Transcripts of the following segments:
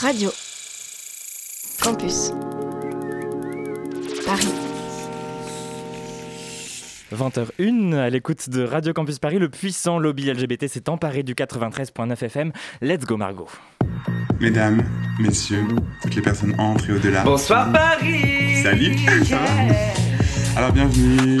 Radio. Campus. Paris. 20h01, à l'écoute de Radio Campus Paris, le puissant lobby LGBT s'est emparé du 93.9 FM. Let's go Margot. Mesdames, messieurs, toutes les personnes entrent et au-delà. Bonsoir Paris Salut va Alors bienvenue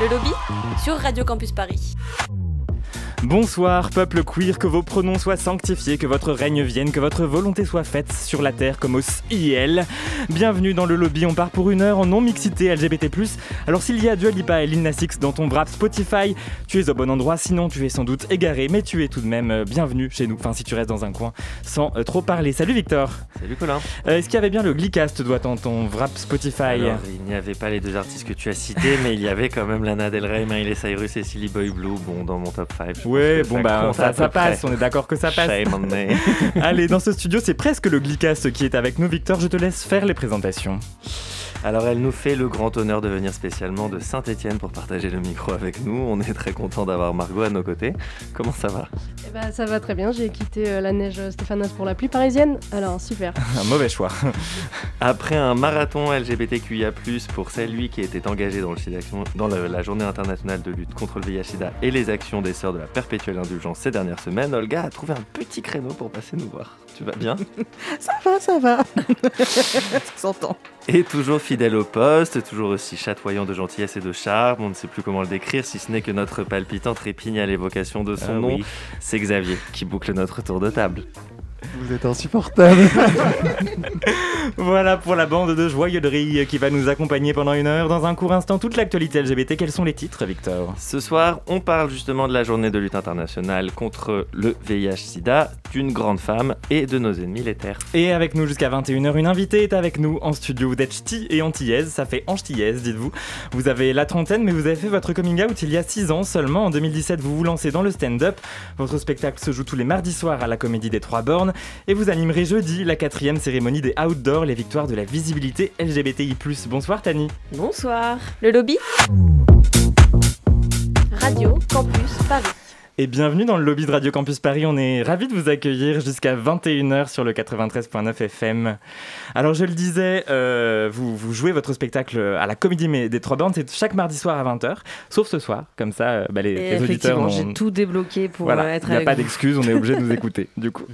Le lobby sur Radio Campus Paris. Bonsoir, peuple queer, que vos pronoms soient sanctifiés, que votre règne vienne, que votre volonté soit faite sur la terre comme au ciel. Bienvenue dans le lobby, on part pour une heure en non-mixité LGBT+. Alors s'il y a Dua Lipa et Lil Nas X dans ton rap Spotify, tu es au bon endroit, sinon tu es sans doute égaré, mais tu es tout de même euh, bienvenue chez nous, enfin si tu restes dans un coin sans euh, trop parler. Salut Victor Salut Colin. Euh, Est-ce qu'il y avait bien le Glicast, toi, dans ton rap Spotify? Alors, il n'y avait pas les deux artistes que tu as cités, mais il y avait quand même Lana Del Rey, Miley Cyrus et Silly Boy Blue, bon, dans mon top 5. Ouais, bon bah ça, passe, on est d'accord que ça passe. Allez, dans ce studio, c'est presque le Glicast qui est avec nous. Victor, je te laisse faire les présentations. Alors, elle nous fait le grand honneur de venir spécialement de Saint-Etienne pour partager le micro avec nous. On est très content d'avoir Margot à nos côtés. Comment ça va? Eh ben, ça va très bien, j'ai quitté euh, la neige stéphanoise pour la pluie parisienne, alors super. Un mauvais choix. Après un marathon LGBTQIA+, pour celui qui était engagé dans, le site d'action- dans le- la journée internationale de lutte contre le VIH-Sida et les actions des sœurs de la perpétuelle indulgence ces dernières semaines, Olga a trouvé un petit créneau pour passer nous voir. Tu vas bien Ça va, ça va. ça s'entend. Et toujours fidèle au poste, toujours aussi chatoyant de gentillesse et de charme, on ne sait plus comment le décrire si ce n'est que notre palpitant trépigne à l'évocation de son Ah nom. oui. C'est Xavier qui boucle notre tour de table. Vous êtes insupportable. Voilà pour la bande de joyeulerie qui va nous accompagner pendant une heure. Dans un court instant, toute l'actualité LGBT. Quels sont les titres, Victor? Ce soir, on parle justement de la journée de lutte internationale contre le VIH-Sida, d'une grande femme et de nos ennemis les terres. Et avec nous jusqu'à 21h, une invitée est avec nous en studio. Vous êtes ch'ti et antillaise, ça fait antillaise, dites-vous. Vous avez la trentaine, mais vous avez fait votre coming out il y a 6 ans seulement. En 2017, vous vous lancez dans le stand-up. Votre spectacle se joue tous les mardis soirs à la Comédie des Trois Bornes. Et vous animerez jeudi la quatrième cérémonie des Outdoors, les victoires de la visibilité LGBTI+. Bonsoir Tani. Bonsoir. Le lobby Radio Campus Paris. Et bienvenue dans le lobby de Radio Campus Paris. On est ravis de vous accueillir jusqu'à 21h sur le 93.9 FM. Alors, je le disais, euh, vous, vous jouez votre spectacle à la Comédie des Trois Bornes. C'est chaque mardi soir à 20h, sauf ce soir. Comme ça, euh, bah, les, Et les auditeurs j'ai tout débloqué pour Voilà, euh, être il n'y a pas d'excuse, on est obligé de nous écouter, du coup.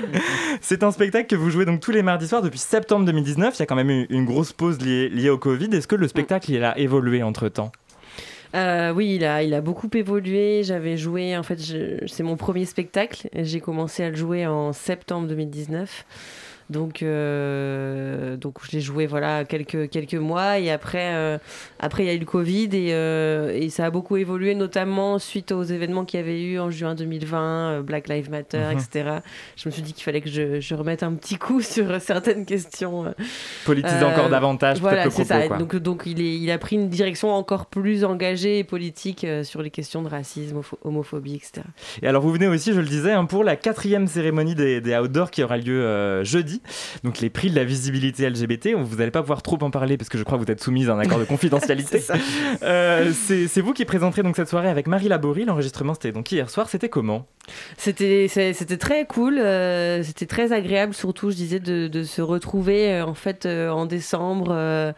C'est un spectacle que vous jouez donc tous les mardis soirs depuis septembre 2019. Il y a quand même eu une grosse pause liée, liée au Covid. Est-ce que le spectacle il a évolué entre temps Euh, oui, il a, il a beaucoup évolué. J'avais joué, en fait, c'est mon premier spectacle. J'ai commencé à le jouer en septembre 2019. Donc, euh, donc je l'ai joué voilà quelques quelques mois et après euh, après il y a eu le Covid et, euh, et ça a beaucoup évolué notamment suite aux événements qu'il y avait eu en juin 2020 euh, Black Lives Matter Mhm. etc. Je me suis dit qu'il fallait que je, je remette un petit coup sur certaines questions. Politiser encore davantage voilà, c'est ça. quoi. Donc, donc il, est, il a pris une direction encore plus engagée et politique sur les questions de racisme, homophobie, etc. Et alors vous venez aussi, je le disais, hein, pour la quatrième cérémonie des, des Outdoors qui aura lieu jeudi. Donc les prix de la visibilité LGBT, vous n'allez pas pouvoir trop en parler parce que je crois que vous êtes soumise à un accord de confidentialité. Euh, c'est vous qui présenterez donc cette soirée avec Marie Laborie. L'enregistrement c'était donc hier soir. C'était comment? C'était très cool, euh, c'était très agréable surtout, je disais, de, de se retrouver euh, en fait en décembre.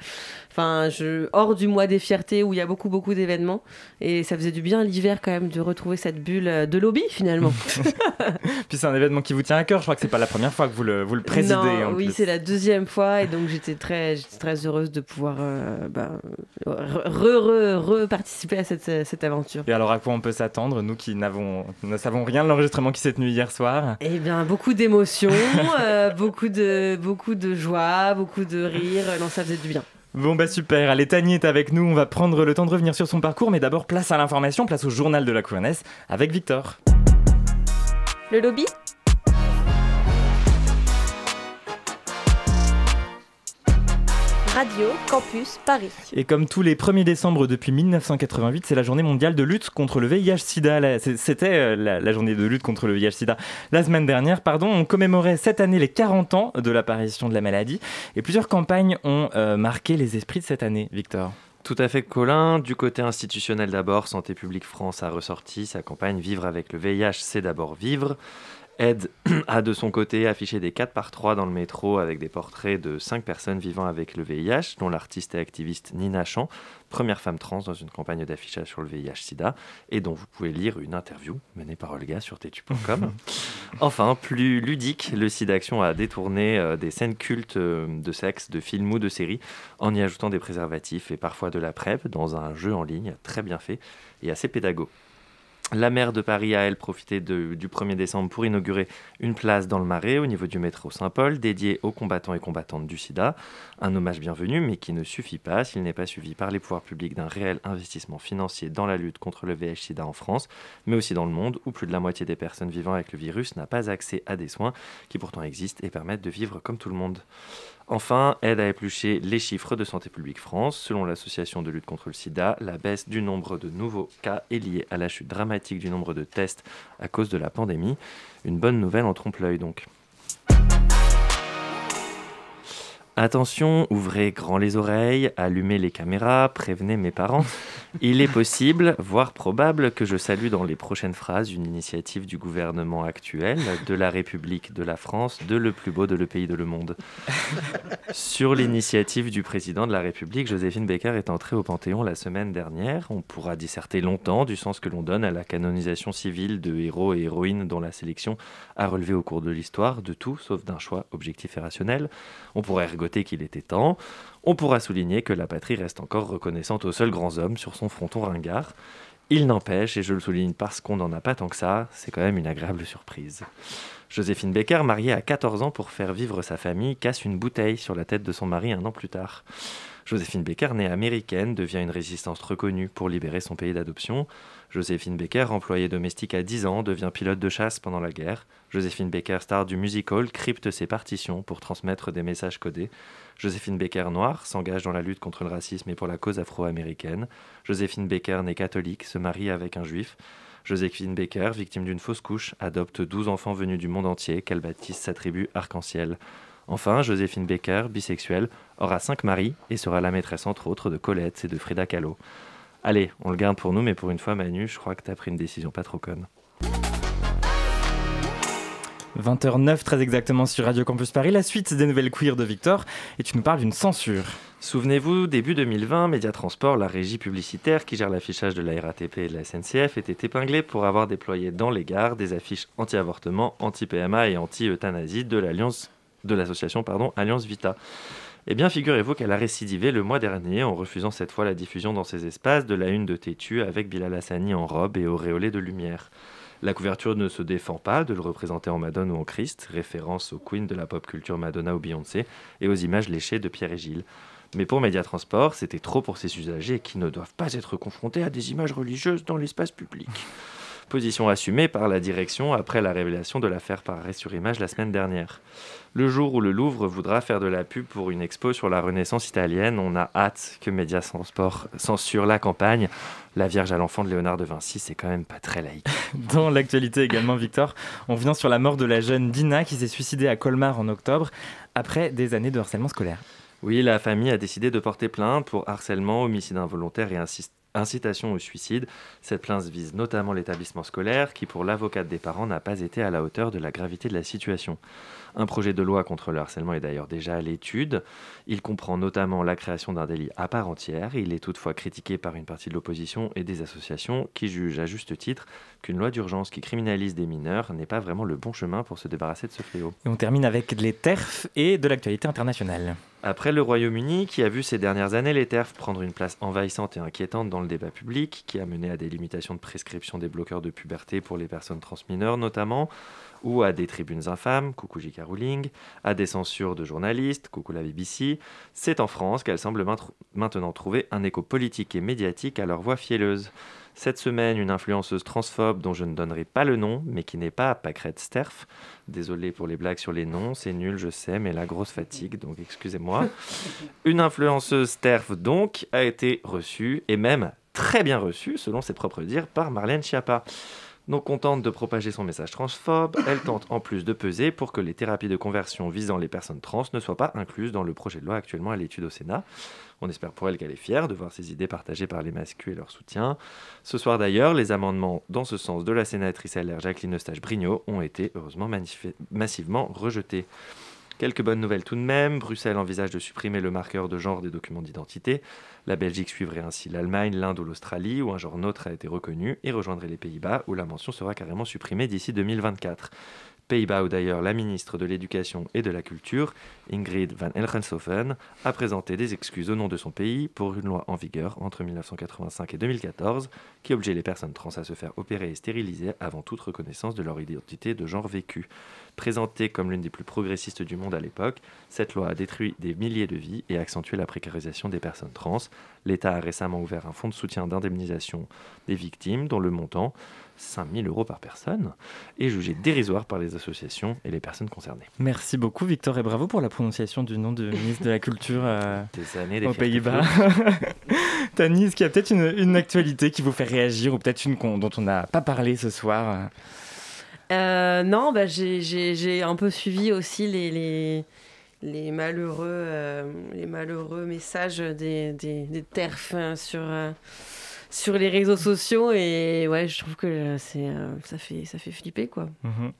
Enfin, je, hors du mois des fiertés où il y a beaucoup, beaucoup d'événements. Et ça faisait du bien l'hiver quand même de retrouver cette bulle euh, de lobby finalement. Puis c'est un événement qui vous tient à cœur. Je crois que c'est pas la première fois que vous le, vous le présidez. Non, en oui, c'est la deuxième fois et donc j'étais très, j'étais très heureuse de pouvoir euh, bah, re, re, re- participer à cette, cette aventure. Et alors à quoi on peut s'attendre, nous qui n'avons, ne savons rien de l'enregistrement qui s'est tenu hier soir? Eh bien, beaucoup d'émotions, euh, beaucoup, de, beaucoup de joie, beaucoup de rire. Non, ça faisait du bien. Bon bah super, allez Tani est avec nous, on va prendre le temps de revenir sur son parcours, mais d'abord place à l'information, place au journal de la queerness avec Victor. Le lobby? Radio Campus Paris. Et comme tous les 1er décembre depuis 1988, c'est la journée mondiale de lutte contre le VIH-Sida. C'était euh, la, journée de lutte contre le VIH-Sida la semaine dernière. Pardon, on commémorait cette année les 40 ans de l'apparition de la maladie. Et plusieurs campagnes ont euh, marqué les esprits de cette année, Victor. Tout à fait, Colin. Du côté institutionnel d'abord, Santé publique France a ressorti sa campagne Vivre avec le VIH, c'est d'abord vivre. Aide a de son côté affiché des 4 par 3 dans le métro avec des portraits de 5 personnes vivant avec le VIH, dont l'artiste et activiste Nina Chan, première femme trans dans une campagne d'affichage sur le VIH-Sida, et dont vous pouvez lire une interview menée par Olga sur tetu.com. enfin, plus ludique, le SIDAction a détourné euh, des scènes cultes euh, de sexe, de films ou de séries, en y ajoutant des préservatifs et parfois de la PrEP dans un jeu en ligne très bien fait et assez pédago. La maire de Paris a, elle, profité du 1er décembre pour inaugurer une place dans le Marais, au niveau du métro Saint-Paul, dédiée aux combattants et combattantes du sida. Un hommage bienvenu, mais qui ne suffit pas s'il n'est pas suivi par les pouvoirs publics d'un réel investissement financier dans la lutte contre le VIH-sida en France, mais aussi dans le monde, où plus de la moitié des personnes vivant avec le virus n'a pas accès à des soins qui pourtant existent et permettent de vivre comme tout le monde. Enfin, aide à éplucher les chiffres de Santé publique France. Selon l'association de lutte contre le sida, la baisse du nombre de nouveaux cas est liée à la chute dramatique du nombre de tests à cause de la pandémie. Une bonne nouvelle en trompe-l'œil donc. Attention, ouvrez grand les oreilles, allumez les caméras, prévenez mes parents. Il est possible, voire probable, que je salue dans les prochaines phrases une initiative du gouvernement actuel, de la République de la France, de le plus beau de le pays de le monde. Sur l'initiative du président de la République, Joséphine Baker est entrée au Panthéon la semaine dernière. On pourra disserter longtemps du sens que l'on donne à la canonisation civile de héros et héroïnes dont la sélection a relevé au cours de l'histoire de tout sauf d'un choix objectif et rationnel. On pourrait qu'il était temps, on pourra souligner que la patrie reste encore reconnaissante aux seuls grands hommes sur son fronton ringard. Il n'empêche, et je le souligne parce qu'on n'en a pas tant que ça, c'est quand même une agréable surprise. Joséphine Becker, mariée à 14 ans pour faire vivre sa famille, casse une bouteille sur la tête de son mari un an plus tard. Joséphine Becker, née américaine, devient une résistance reconnue pour libérer son pays d'adoption. Joséphine Becker, employée domestique à 10 ans, devient pilote de chasse pendant la guerre. Joséphine Becker, star du musical, crypte ses partitions pour transmettre des messages codés. Joséphine Becker, noire, s'engage dans la lutte contre le racisme et pour la cause afro-américaine. Joséphine Becker, née catholique, se marie avec un juif. Joséphine Becker, victime d'une fausse couche, adopte 12 enfants venus du monde entier qu'elle baptise sa tribu Arc-en-Ciel. Enfin, Joséphine Becker, bisexuelle, aura cinq maris et sera la maîtresse entre autres de Colette et de Frida Kahlo. Allez, on le garde pour nous, mais pour une fois, Manu, je crois que tu as pris une décision pas trop conne. 20h09 très exactement sur Radio Campus Paris, la suite des nouvelles queer de Victor, et tu nous parles d'une censure. Souvenez-vous, début 2020, Média Transport, la régie publicitaire qui gère l'affichage de la RATP et de la SNCF, était épinglée pour avoir déployé dans les gares des affiches anti-avortement, anti-PMA et anti-euthanasie de l'Alliance de l'association pardon, Alliance Vita. Eh bien, figurez-vous qu'elle a récidivé le mois dernier en refusant cette fois la diffusion dans ces espaces de la une de Tétu avec Bilal Hassani en robe et auréolé de lumière. La couverture ne se défend pas de le représenter en Madone ou en Christ, référence aux queens de la pop culture Madonna ou Beyoncé, et aux images léchées de Pierre et Gilles. Mais pour Média Transport, c'était trop pour ces usagers qui ne doivent pas être confrontés à des images religieuses dans l'espace public. Position assumée par la direction après la révélation de l'affaire par arrêt sur image la semaine dernière. Le jour où le Louvre voudra faire de la pub pour une expo sur la Renaissance italienne, on a hâte que Média Sport censure la campagne. La Vierge à l'enfant de Léonard de Vinci, c'est quand même pas très laïque. Dans l'actualité également, Victor, on vient sur la mort de la jeune Dina qui s'est suicidée à Colmar en octobre après des années de harcèlement scolaire. Oui, la famille a décidé de porter plainte pour harcèlement, homicide involontaire et incitation au suicide. Cette plainte vise notamment l'établissement scolaire qui, pour l'avocate des parents, n'a pas été à la hauteur de la gravité de la situation. Un projet de loi contre le harcèlement est d'ailleurs déjà à l'étude. Il comprend notamment la création d'un délit à part entière. Il est toutefois critiqué par une partie de l'opposition et des associations qui jugent à juste titre qu'une loi d'urgence qui criminalise des mineurs n'est pas vraiment le bon chemin pour se débarrasser de ce fléau. Et on termine avec les TERF et de l'actualité internationale. Après le Royaume-Uni, qui a vu ces dernières années les TERF prendre une place envahissante et inquiétante dans le débat public, qui a mené à des limitations de prescription des bloqueurs de puberté pour les personnes transmineures notamment, ou à des tribunes infâmes, coucou J.K. Rowling, à des censures de journalistes, coucou la BBC, c'est en France qu'elles semblent maintenant trouver un écho politique et médiatique à leur voix fielleuse. Cette semaine, une influenceuse transphobe dont je ne donnerai pas le nom, mais qui n'est pas Pacrette Sterf. Désolé pour les blagues sur les noms, c'est nul, je sais, mais la grosse fatigue, donc excusez-moi. Une influenceuse Sterf, donc, a été reçue, et même très bien reçue, selon ses propres dires, par Marlène Schiappa. Non contente de propager son message transphobe, elle tente en plus de peser pour que les thérapies de conversion visant les personnes trans ne soient pas incluses dans le projet de loi actuellement à l'étude au Sénat. On espère pour elle qu'elle est fière de voir ses idées partagées par les masculins et leur soutien. Ce soir d'ailleurs, les amendements dans ce sens de la sénatrice LR Jacqueline Eustache-Brignot ont été heureusement massivement rejetés. Quelques bonnes nouvelles tout de même. Bruxelles envisage de supprimer le marqueur de genre des documents d'identité. La Belgique suivrait ainsi l'Allemagne, l'Inde ou l'Australie, où un genre neutre a été reconnu, et rejoindrait les Pays-Bas, où la mention sera carrément supprimée d'ici 2024. Pays-Bas d'ailleurs la ministre de l'Éducation et de la Culture, Ingrid van Elgenshoven, a présenté des excuses au nom de son pays pour une loi en vigueur entre 1985 et 2014 qui obligeait les personnes trans à se faire opérer et stériliser avant toute reconnaissance de leur identité de genre vécu. Présentée comme l'une des plus progressistes du monde à l'époque, cette loi a détruit des milliers de vies et accentué la précarisation des personnes trans. L'État a récemment ouvert un fonds de soutien d'indemnisation des victimes dont le montant 5000 euros par personne, est jugé dérisoire par les associations et les personnes concernées. Merci beaucoup Victor et bravo pour la prononciation du nom de ministre de la Culture euh, des années des aux Pays-Bas. Tanis, est-ce qu'il y a peut-être une, actualité qui vous fait réagir ou peut-être une dont on n'a pas parlé ce soir euh, Non, bah, j'ai un peu suivi aussi les... les les malheureux, euh, les malheureux messages des, des, des TERF hein, sur, sur les réseaux sociaux et ouais, je trouve que c'est euh, ça fait ça fait flipper quoi. Mhm.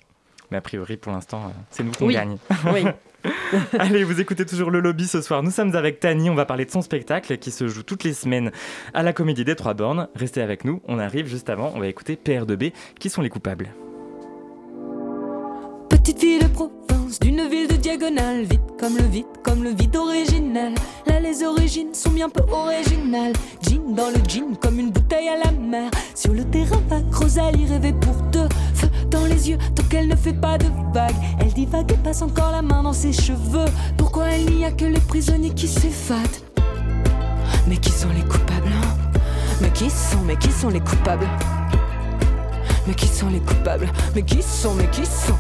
Mais a priori pour l'instant, euh, c'est nous qu'on gagne. Oui. Allez, vous écoutez toujours le lobby ce soir. Nous sommes avec Tani, on va parler de son spectacle qui se joue toutes les semaines à la Comédie des Trois Bornes. Restez avec nous, on arrive juste avant, on va écouter PR2B, qui sont les coupables? Petite fille de D'une ville de diagonale, vite comme le vide, comme le vide original. Là, les origines sont bien peu originales. Jean dans le jean, comme une bouteille à la mer. Sur le terrain vague, Rosalie rêvait pour deux. Feu dans les yeux, tant qu'elle ne fait pas de vagues. Elle divague et passe encore la main dans ses cheveux. Pourquoi il n'y a que les prisonniers qui s'effadent Mais qui sont les coupables hein? Mais qui sont, mais qui sont les coupables? Mais qui sont les coupables? Mais qui sont, mais qui sont?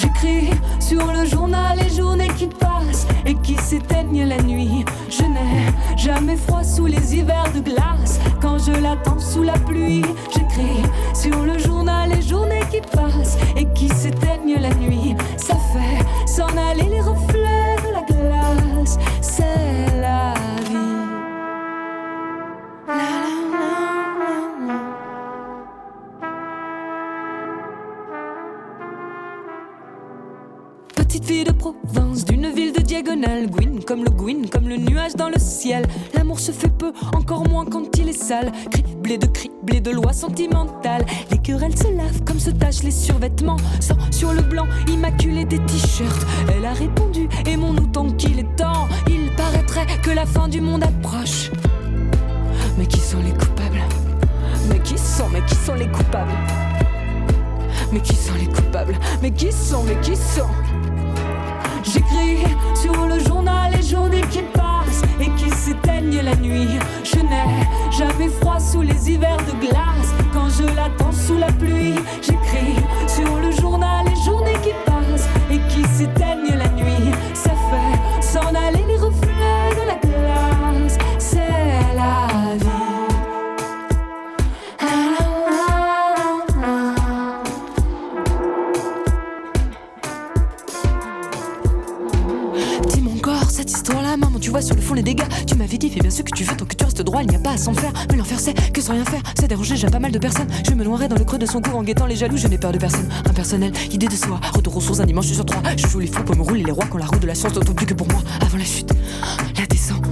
J'écris sur le journal les journées qui passent et qui s'éteignent la nuit. Je n'ai jamais froid sous les hivers de glace quand je l'attends sous la pluie. J'écris sur le journal les journées qui passent et qui s'éteignent la nuit. Fait peu, encore moins quand il est sale. Criblé de criblé de lois sentimentales. Les querelles se lavent comme se tachent les survêtements. Sans sur le blanc, immaculé des t-shirts. Elle a répondu, aimons-nous tant qu'il est temps. Il paraîtrait que la fin du monde approche. Mais qui sont les coupables? Mais qui sont, mais qui sont les coupables? Mais qui sont les coupables? Mais qui sont, mais qui sont? J'écris sur le journal les journées qui passent et qui s'éteignent la nuit. Je n'ai jamais froid sous les hivers de glace quand je l'attends sous la pluie. J'écris sur le journal les journées qui passent et qui s'éteignent la nuit. Tu vois sur le fond les dégâts. Tu m'avais dit, fais bien ce que tu veux tant que tu restes droit, il n'y a pas à s'en faire. Mais l'enfer, c'est que sans rien faire, ça dérange déjà pas mal de personnes. Je me noierai dans le creux de son cou en guettant les jaloux, je n'ai peur de personne. Impersonnel, idée de soi, retour aux sources un dimanche sur trois. Je joue les fous pour me rouler les rois quand la roue de la science n'entend plus que pour moi. Avant la chute, la descente,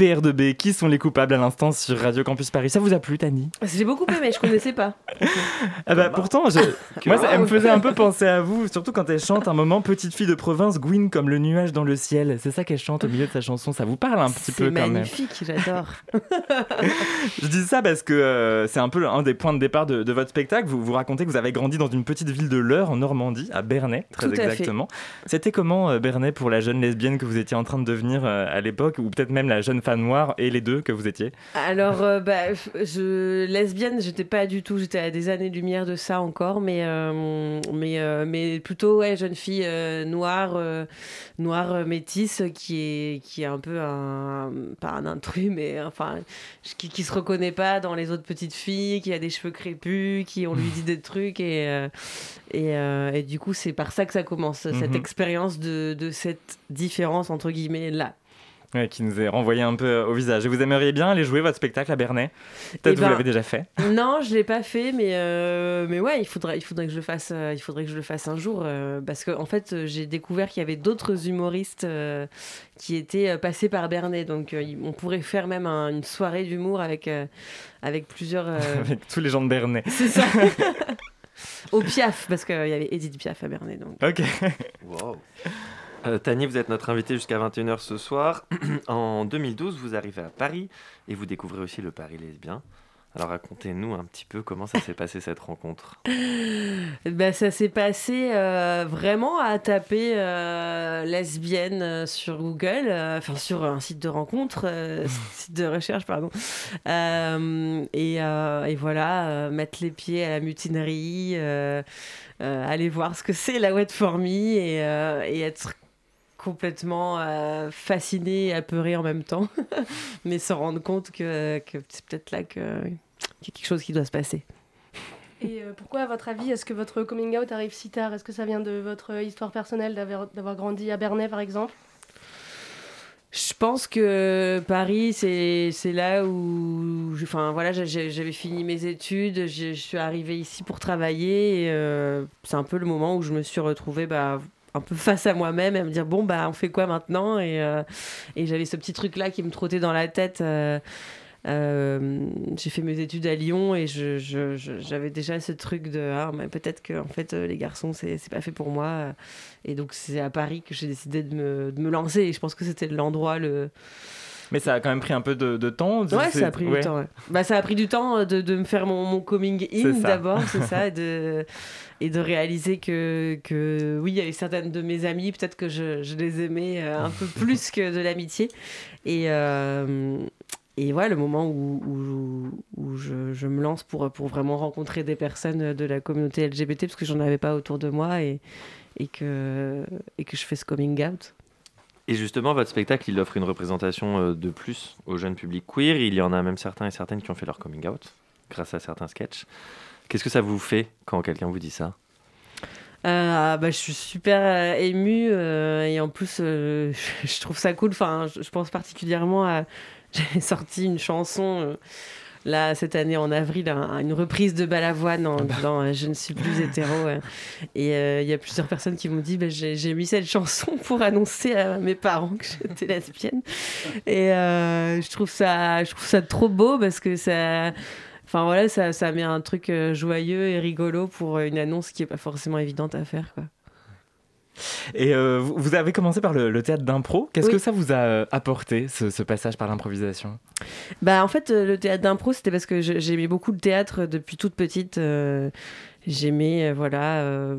PR2B, qui sont les coupables à l'instant sur Radio Campus Paris? Ça vous a plu, Tani? J'ai beaucoup aimé, je connaissais pas. Ah bah pourtant, je... moi, ça, elle me faisait un peu penser à vous, surtout quand elle chante un moment Petite fille de province, Gwyn comme le nuage dans le ciel. C'est ça qu'elle chante au milieu de sa chanson. Ça vous parle un petit peu quand même C'est magnifique, j'adore. je dis ça parce que euh, c'est un peu un des points de départ de, de, votre spectacle. Vous vous racontez que vous avez grandi dans une petite ville de l'Eure en Normandie, à Bernay, très Tout exactement. C'était comment euh, Bernay pour la jeune lesbienne que vous étiez en train de devenir euh, à l'époque, ou peut-être même la jeune femme noire et les deux que vous étiez Alors, euh, bah, je, lesbienne, j'étais pas du tout, j'étais à des années-lumière de ça encore, mais, euh, mais, euh, mais plutôt ouais, jeune fille noire, noire métisse qui est, qui est un peu un, pas un intrus, mais enfin, qui, qui se reconnaît pas dans les autres petites filles, qui a des cheveux crépus, qui on lui dit des trucs et, et, et, du coup, c'est par ça que ça commence, cette Mhm. expérience de, de cette différence entre guillemets là. Ouais, qui nous est renvoyé un peu au visage. Et vous aimeriez bien aller jouer votre spectacle à Bernay Peut-être Eh vous ben, l'avez déjà fait. Non, je l'ai pas fait, mais euh, mais ouais, il faudrait il faudrait que je le fasse. euh, il faudrait que je le fasse un jour euh, parce que en fait, euh, j'ai découvert qu'il y avait d'autres humoristes euh, qui étaient euh, passés par Bernay, donc euh, on pourrait faire même un- une soirée d'humour avec euh, avec plusieurs. euh, Avec tous les gens de Bernay. C'est ça. Au Piaf, parce qu'il y avait Edith Piaf à Bernay, donc. Ok. Wow. Euh, Tani, vous êtes notre invitée jusqu'à 21h ce soir. en 2012, vous arrivez à Paris et vous découvrez aussi le Paris lesbien. Alors racontez-nous un petit peu comment ça s'est passé cette rencontre. Ben, ça s'est passé euh, vraiment à taper euh, lesbienne euh, sur Google, euh, enfin sur un site de rencontre, site de recherche, pardon. Et, et voilà, mettre les pieds à la mutinerie, aller voir ce que c'est la wet for me et, et être complètement euh, fasciné et apeuré en même temps, mais se rendre compte que, que c'est peut-être là qu'il y a quelque chose qui doit se passer. Et euh, pourquoi, à votre avis, est-ce que votre coming out arrive si tard? Est-ce que ça vient de votre histoire personnelle d'avoir grandi à Bernay, par exemple? Je pense que Paris, c'est là où. je- Enfin, voilà, j'avais fini mes études, je, je suis arrivée ici pour travailler. et, euh, c'est un peu le moment où je me suis retrouvée bah, un peu face à moi-même et à me dire bon, bah, on fait quoi maintenant Et, euh, et j'avais ce petit truc-là qui me trottait dans la tête. euh, euh, j'ai fait mes études à Lyon et je- j'avais déjà ce truc de ah, mais peut-être que en fait les garçons c'est c'est pas fait pour moi et donc c'est à Paris que j'ai décidé de me, de me lancer et je pense que c'était l'endroit le Mais ça a quand même pris un peu de, de temps. ouais ça a pris ouais. du temps ouais. bah ça a pris du temps euh, de, de me faire mon, mon coming in d'abord c'est ça et de et de réaliser que, que oui il y avait certaines de mes amies peut-être que je, je les aimais euh, un peu plus que de l'amitié et euh, et voilà, le moment où, où, où je, je me lance pour, pour vraiment rencontrer des personnes de la communauté LGBT, parce que j'en avais pas autour de moi, et, et, que, et que je fais ce coming out. Et justement, votre spectacle, il offre une représentation euh, de plus au jeune public queer. Il y en a même certains et certaines qui ont fait leur coming out grâce à certains sketchs. Qu'est-ce que ça vous fait quand quelqu'un vous dit ça? Euh, bah, je suis super euh, émue et en plus je, trouve ça cool. Enfin, je, pense particulièrement à j'ai sorti une chanson là cette année en avril, un- une reprise de Balavoine en disant euh, je ne suis plus hétéro. euh. et euh, il y a plusieurs personnes qui m'ont dit bah, j'ai mis cette chanson pour annoncer à mes parents que j'étais lesbienne. Et euh, je trouve ça je trouve ça trop beau parce que ça Enfin voilà, ça, ça met un truc euh, joyeux et rigolo pour euh, une annonce qui est pas forcément évidente à faire. Quoi. Et euh, vous avez commencé par le, le théâtre d'impro. Qu'est-ce Oui. que ça vous a euh, apporté, ce, ce passage par l'improvisation? Bah en fait, euh, le théâtre d'impro, c'était parce que j'aimais beaucoup le théâtre depuis toute petite. euh, J'aimais voilà euh,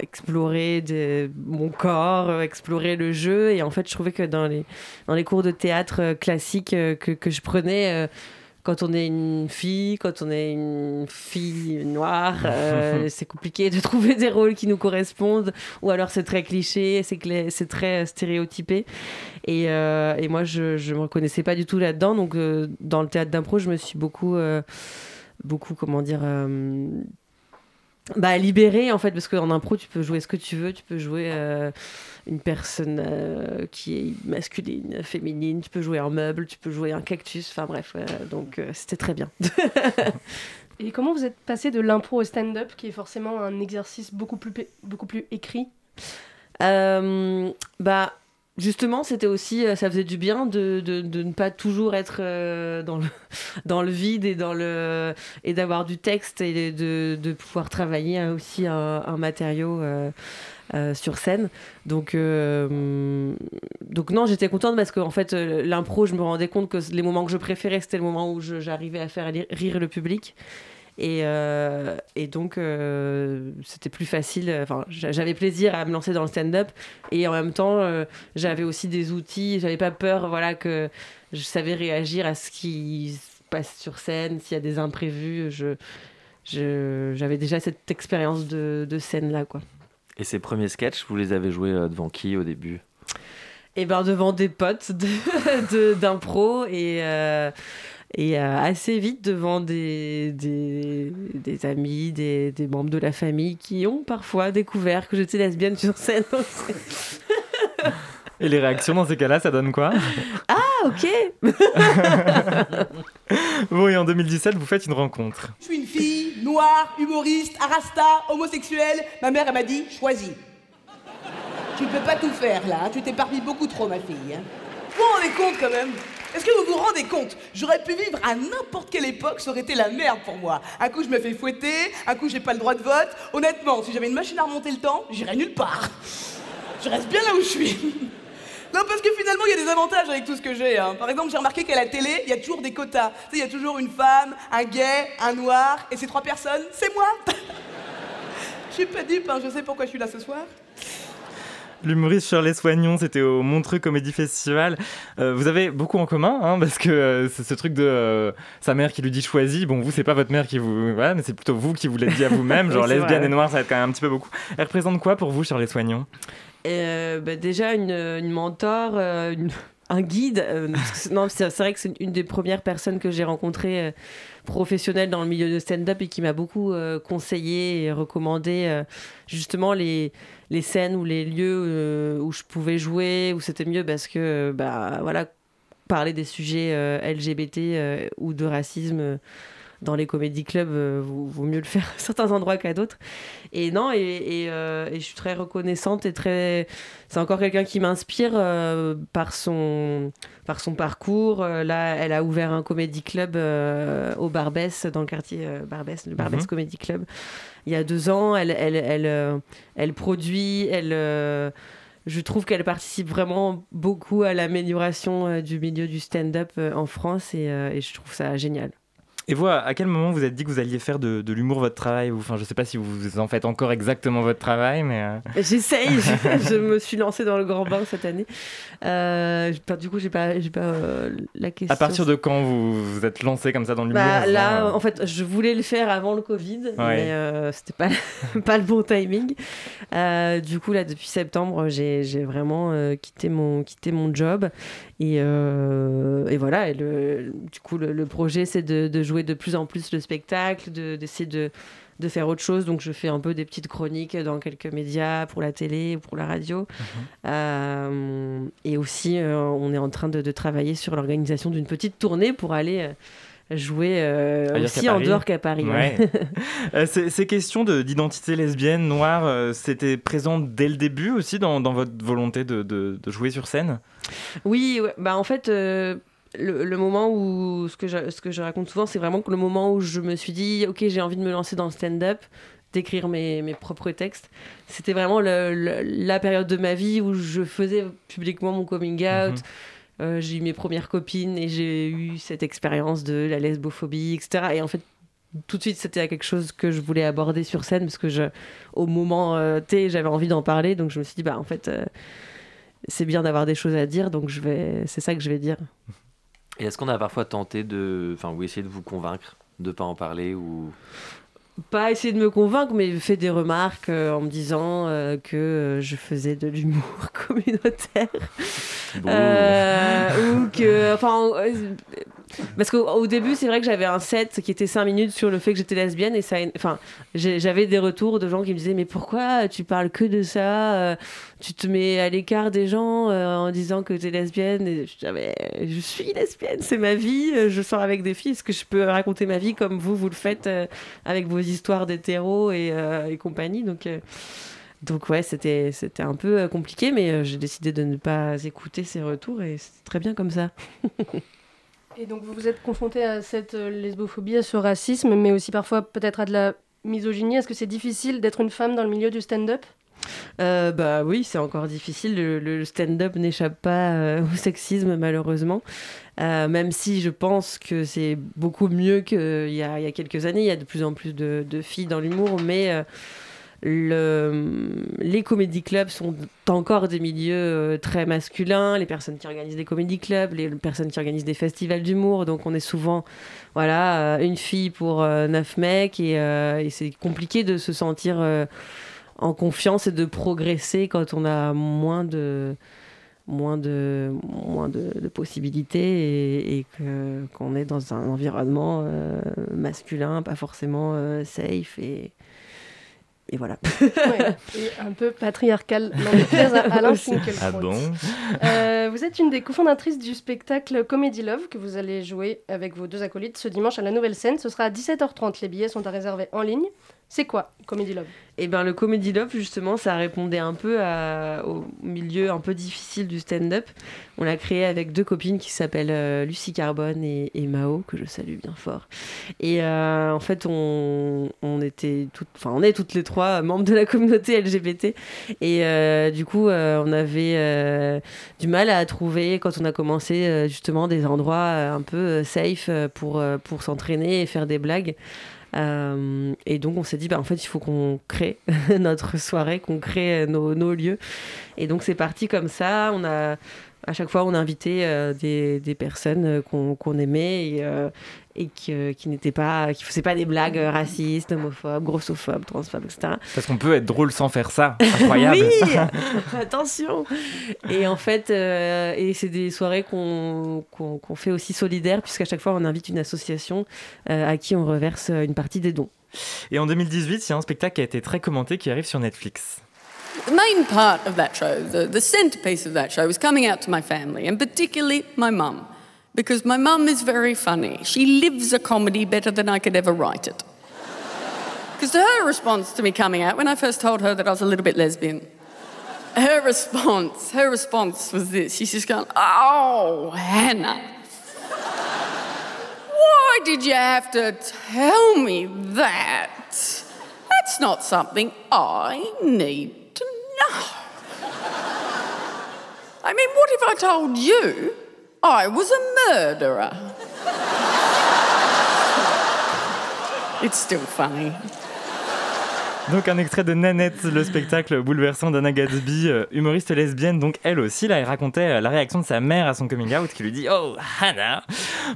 explorer des- mon corps, euh, explorer le jeu et en fait je trouvais que dans les dans les cours de théâtre euh, classiques que, que je prenais quand on est une fille, quand on est une fille noire, euh, c'est compliqué de trouver des rôles qui nous correspondent, ou alors c'est très cliché, c'est clé- c'est très euh, stéréotypé. Et, euh, et moi, je ne me reconnaissais pas du tout là-dedans. Donc, euh, dans le théâtre d'impro, je me suis beaucoup, euh, beaucoup comment dire, euh, bah, libérée en fait, parce qu'en impro, tu peux jouer ce que tu veux, tu peux jouer euh, une personne euh, qui est masculine, féminine, tu peux jouer un meuble, tu peux jouer un cactus, enfin bref, euh, donc c'était très bien. Et comment vous êtes passé de l'impro au stand-up, qui est forcément un exercice beaucoup plus, beaucoup plus écrit? Bah, justement, c'était aussi, ça faisait du bien de, de, de ne pas toujours être dans, le, dans le vide et, dans le, et d'avoir du texte et de, de pouvoir travailler aussi un, un matériau. sur scène. Donc, donc non, j'étais contente parce qu'en fait, l'impro, je me rendais compte que les moments que je préférais, c'était le moment où j'arrivais à faire rire le public. Et, euh, et donc, euh, c'était plus facile. Enfin, j'avais plaisir à me lancer dans le stand-up. Et en même temps, euh, j'avais aussi des outils. J'avais pas peur voilà, que je savais réagir à ce qui se passe sur scène, s'il y a des imprévus. Je, j'avais déjà cette expérience de, de scène-là. quoi. Et ces premiers sketchs, vous les avez joués devant qui au début? Et eh ben devant des potes d'impro de, et et euh, assez vite devant des, des, des amis, des, des, membres de la famille qui ont parfois découvert que j'étais lesbienne sur scène. et les réactions dans ces cas-là, ça donne quoi? Ah, ok Bon, et en 2017, vous faites une rencontre. Je suis une fille, noire, humoriste, arasta, homosexuelle. Ma mère, elle m'a dit, choisis. Tu ne peux pas tout faire là, tu t'éparpilles beaucoup trop, ma fille. Hein. Vous vous rendez compte quand même est-ce que vous vous rendez compte? J'aurais pu vivre à n'importe quelle époque, ça aurait été la merde pour moi. Un coup, je me fais fouetter, un coup, j'ai pas le droit de vote. Honnêtement, si j'avais une machine à remonter le temps, j'irais nulle part. Je reste bien là où je suis. Non, parce que finalement, il y a des avantages avec tout ce que j'ai. Hein. Par exemple, j'ai remarqué qu'à la télé, il y a toujours des quotas. Il y a toujours une femme, un gay, un noir, et ces trois personnes, c'est moi. Je suis pas dupe, hein, je sais pourquoi je suis là ce soir. L'humoriste Shirley Soignon, c'était au Montreux Comédie Festival. Euh, vous avez beaucoup en commun, hein, parce que euh, c'est ce truc de euh, sa mère qui lui dit choisis. Bon, vous, c'est pas votre mère qui vous. Voilà, mais c'est plutôt vous qui vous l'avez dit à vous-même. Genre, lesbienne et noire, ça va être quand même un petit peu beaucoup. Elle représente quoi pour vous, Shirley Soignon bah, Déjà, une, une mentor, un guide. non, c'est vrai que c'est une des premières personnes que j'ai rencontrées professionnelle dans le milieu de stand-up et qui m'a beaucoup conseillé et recommandé justement les les scènes ou les lieux euh, où je pouvais jouer, où c'était mieux parce que, bah voilà, parler des sujets euh, LGBT euh, ou de racisme dans les comédie clubs, vaut, mieux le faire à certains endroits qu'à d'autres. Et non, et, je suis très reconnaissante et très. C'est encore quelqu'un qui m'inspire par, son, par son parcours. là, elle a ouvert un comédie club au Barbès, dans le quartier Barbès, le Barbès mhm. Comedy Club il y a deux ans. Elle, elle, elle, euh, elle produit, elle euh, je trouve qu'elle participe vraiment beaucoup à l'amélioration euh, du milieu du stand-up en France et, et, je trouve ça génial. Et vous, à quel moment vous êtes dit que vous alliez faire de, de l'humour votre travail Enfin, je sais pas si vous en faites encore exactement votre travail, mais... Euh. J'essaye, je me suis lancée dans le grand bain cette année. Euh, du coup, j'ai pas, pas euh, la question. À partir de quand vous vous êtes lancé comme ça dans l'humour bah, Là, en fait, je voulais le faire avant le Covid, mais c'était pas, pas le bon timing. du coup, là, depuis septembre, j'ai vraiment quitté, mon, quitté mon job. Et, et voilà, et le, du coup, le, projet, c'est de, de jouer jouer de plus en plus le spectacle, d'essayer de, de, faire autre chose. Donc, je fais un peu des petites chroniques dans quelques médias, pour la télé, pour la radio. Mhm. Euh, et aussi, euh, on est en train de, travailler sur l'organisation d'une petite tournée pour aller. Euh, jouer aussi en dehors qu'à Paris. ces, questions d'identité lesbienne, noire, c'était présent dès le début aussi dans, dans votre volonté de, de, jouer sur scène? Oui, bah en fait, le, moment où ce que je, ce que je raconte souvent, c'est vraiment que le moment où je me suis dit, ok, j'ai envie de me lancer dans le stand-up, d'écrire mes, mes, propres textes, c'était vraiment la période de ma vie où je faisais publiquement mon coming out. Mhm. Euh, j'ai eu mes premières copines et j'ai eu cette expérience de la lesbophobie, etc. Et en fait, tout de suite, c'était quelque chose que je voulais aborder sur scène parce que je, au moment euh, T, j'avais envie d'en parler. Donc je me suis dit, bah en fait, euh, c'est bien d'avoir des choses à dire, donc je vais, c'est ça que je vais dire. Et est-ce qu'on a parfois tenté de, enfin, ou essayé de vous convaincre de pas en parler ou? Pas essayer de me convaincre, mais fait des remarques euh, en me disant euh, que euh, je faisais de l'humour communautaire. ou que. Enfin, parce qu'au début, c'est vrai que j'avais un set qui était 5 minutes sur le fait que j'étais lesbienne et ça, enfin, j'avais des retours de gens qui me disaient mais pourquoi tu parles que de ça euh, Tu te mets à l'écart des gens euh, en disant que tu es lesbienne et je, je suis lesbienne, c'est ma vie, euh, je sors avec des filles, est-ce que je peux raconter ma vie comme vous vous le faites avec vos histoires d'hétéros et, compagnie? Donc donc ouais, c'était c'était un peu compliqué, mais j'ai décidé de ne pas écouter ces retours et c'est très bien comme ça. et donc vous vous êtes confronté à cette lesbophobie, à ce racisme, mais aussi parfois peut-être à de la misogynie. Est-ce que c'est difficile d'être une femme dans le milieu du stand-up? Euh, bah oui, c'est encore difficile. Le, stand-up n'échappe pas euh, au sexisme, malheureusement. Euh, même si je pense que c'est beaucoup mieux qu'il y, y, a quelques années. Il y a de plus en plus de, filles dans l'humour, mais le, les comédie clubs sont encore des milieux très masculins. Les personnes qui organisent des comédie clubs, les personnes qui organisent des festivals d'humour. Donc on est souvent voilà, une fille pour neuf mecs et, c'est compliqué de se sentir en confiance et de progresser quand on a moins de moins de moins de, possibilités et, qu'on est dans un environnement euh, masculin pas forcément euh, safe et et voilà. et un peu patriarcal. Alain ah bon euh, Vous êtes une des cofondatrices du spectacle Comedy Love que vous allez jouer avec vos deux acolytes ce dimanche à la Nouvelle Scène. Ce sera à 17h30. Les billets sont à réserver en ligne. C'est quoi Comedy Love? Eh ben le Comedy Love justement, ça répondait un peu au milieu un peu difficile du stand-up. On l'a créé avec deux copines qui s'appellent euh, Lucie Carbone et, Mao que je salue bien fort. Et euh, en fait, on, était toutes, enfin on est toutes les trois membres de la communauté LGBT. Et euh, du coup, on avait du mal à trouver quand on a commencé justement des endroits un peu safe pour pour s'entraîner et faire des blagues. Euh, et donc on s'est dit, bah, en fait, il faut qu'on crée notre soirée, qu'on crée nos, nos, lieux. Et donc c'est parti comme ça. On a à chaque fois, on a invité euh, des, des, personnes qu'on aimait euh, et qui, qui n'étaient pas, qui faisaient pas des blagues racistes, homophobes, grossophobes, transphobes, etc. Parce qu'on peut être drôle sans faire ça. Incroyable. oui, attention. Et en fait, et c'est des soirées qu'on qu'on fait aussi solidaires, puisqu'à chaque fois, on invite une association à qui on reverse une partie des dons. Et en 2018, il y a un spectacle qui a été très commenté qui arrive sur Netflix. The main part of that show, the, the centerpiece of that show, was coming out to my family, and particularly my mum, because my mum is very funny. She lives a comedy better than I could ever write it. Because her response to me coming out, when I first told her that I was a little bit lesbian, her response, her response was this. She's just going, "Oh, Hannah, why did you have to tell me that? That's not something I need to know. I mean, what if I told you I was a murderer? It's still funny. Donc un extrait de Nanette, le spectacle bouleversant d'Anna Gatsby, euh, humoriste lesbienne. Donc elle aussi, là, elle racontait euh, la réaction de sa mère à son coming out qui lui dit Oh, Hannah,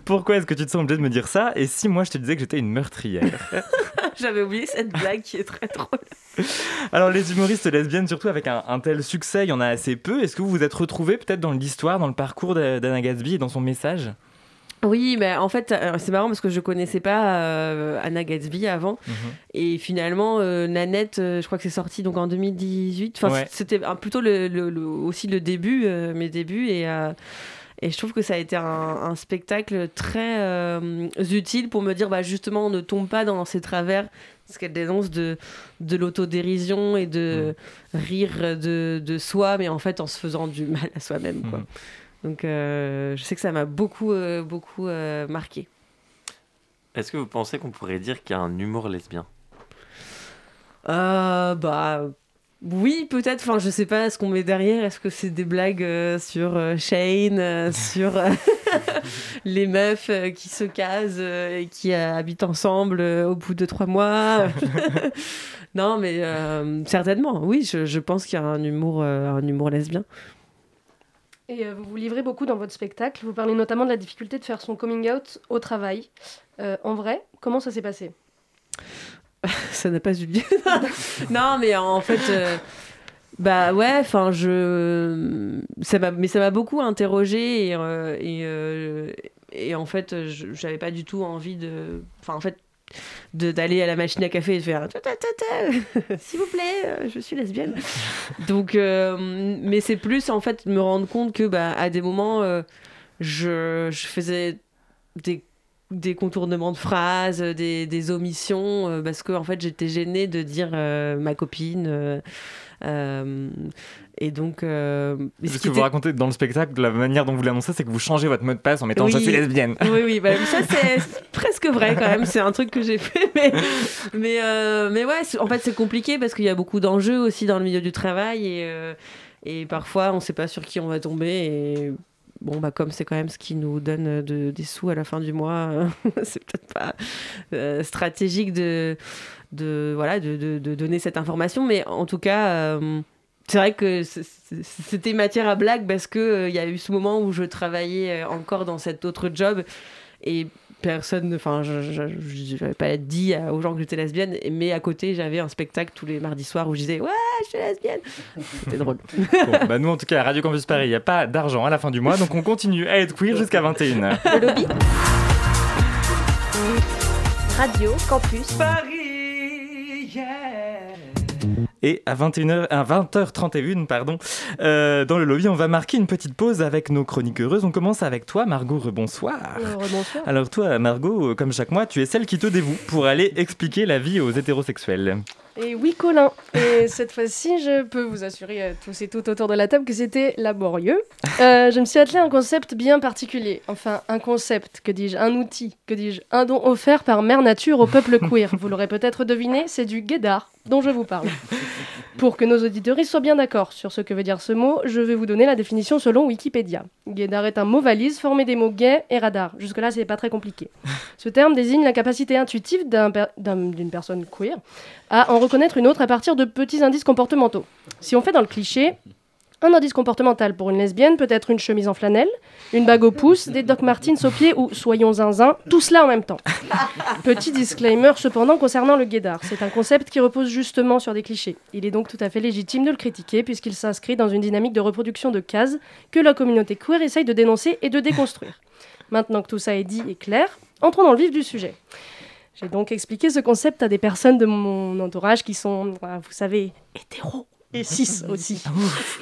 pourquoi est-ce que tu te sens obligée de me dire ça? Et si moi je te disais que j'étais une meurtrière? J'avais oublié cette blague qui est très drôle. Alors les humoristes lesbiennes, surtout avec un, tel succès, il y en a assez peu. Est-ce que vous vous êtes retrouvés peut-être dans l'histoire, dans le parcours d'Anna Gatsby et dans son message? Oui, mais en fait, euh, c'est marrant parce que je connaissais pas euh, Anna Gatsby avant. Mhm. Et finalement, euh, Nanette, je crois que c'est sorti donc en 2018. Enfin, c'était plutôt le, aussi le début, mes débuts. Et, et je trouve que ça a été un, spectacle très utile pour me dire, bah, justement, on ne tombe pas dans ces travers ce qu'elle dénonce de, de l'autodérision et de mhm. rire de, de, soi, mais en fait en se faisant du mal à soi-même. Quoi. Mhm. Donc euh, je sais que ça m'a beaucoup, euh, beaucoup euh, marqué. Est-ce que vous pensez qu'on pourrait dire qu'il y a un humour lesbien? Bah oui, peut-être. Enfin, je sais pas ce qu'on met derrière? Est-ce que c'est des blagues sur Shane, sur les meufs qui se casent et qui habitent ensemble au bout de trois mois? Non, mais certainement. Oui, je, je pense qu'il y a un humour, un humour lesbien. Et euh, vous vous livrez beaucoup dans votre spectacle. Vous parlez notamment de la difficulté de faire son coming out au travail. Euh, en vrai, comment ça s'est passé? Ça n'a pas eu lieu. non, mais en fait. Euh, bah ouais, enfin je, ça m'a, mais ça m'a beaucoup interrogé et, et, et en fait j'avais pas du tout envie de, enfin en fait d'aller à la machine à café et de faire s'il vous plaît euh, je suis lesbienne donc euh, mais c'est plus en fait me rendre compte que bah à des moments euh, je, je, faisais des des contournements de phrases, des, des omissions, euh, parce que en fait j'étais gênée de dire euh, ma copine. euh, euh, et donc. euh, ce que vous racontez dans le spectacle, la manière dont vous l'annoncez, c'est que vous changez votre mot de passe en mettant je Oui. suis lesbienne. Oui, oui, bah, ça c'est presque vrai quand même. C'est un truc que j'ai fait, mais mais euh, mais ouais, en fait c'est compliqué parce qu'il y a beaucoup d'enjeux aussi dans le milieu du travail et euh, et parfois on sait pas sur qui on va tomber et bon bah comme c'est quand même ce qui nous donne de, des sous à la fin du mois, c'est peut-être pas euh, stratégique de voilà de, donner cette information, mais en tout cas. euh, c'est vrai que c'était matière à blague parce que euh, il y a eu ce moment où je travaillais euh, encore dans cet autre job et personne, enfin, je j'avais pas dit à- aux gens que j'étais lesbienne, mais à côté j'avais un spectacle tous les mardis soirs où je disais ouais, je suis lesbienne. C'était drôle. Bon, bah nous, en tout cas, à Radio Campus Paris, il n'y a pas d'argent à la fin du mois, donc on continue à être queer jusqu'à 21h. Le lobby Radio Campus Et à 21h, à 20h31, pardon, euh, dans le lobby, on va marquer une petite pause avec nos chroniques heureuses. On commence avec toi, Margot. Rebonsoir. Euh, rebonsoir. Alors toi, Margot, euh, comme chaque mois, tu es celle qui te dévoue pour aller expliquer la vie aux hétérosexuels. Et oui, Colin. Et cette fois-ci, je peux vous assurer tous et toutes autour de la table que c'était laborieux. Euh, je me suis attelé à un concept bien particulier. Enfin, un concept, que dis-je, un outil, que dis-je, un don offert par Mère Nature au peuple queer. Vous l'aurez peut-être deviné, c'est du guédard dont je vous parle. Pour que nos auditeurs soient bien d'accord sur ce que veut dire ce mot, je vais vous donner la définition selon Wikipédia. Guédard est un mot valise formé des mots gay et radar. Jusque-là, c'est pas très compliqué. Ce terme désigne la capacité intuitive per- d'une personne queer à en reconnaître une autre à partir de petits indices comportementaux. Si on fait dans le cliché, un indice comportemental pour une lesbienne peut être une chemise en flanelle, une bague au pouce, des Doc Martens aux pieds ou, soyons zinzin, tout cela en même temps. Petit disclaimer cependant concernant le guédard. C'est un concept qui repose justement sur des clichés. Il est donc tout à fait légitime de le critiquer puisqu'il s'inscrit dans une dynamique de reproduction de cases que la communauté queer essaye de dénoncer et de déconstruire. Maintenant que tout ça est dit et clair, entrons dans le vif du sujet. J'ai donc expliqué ce concept à des personnes de mon entourage qui sont, voilà, vous savez, hétéros et cis aussi.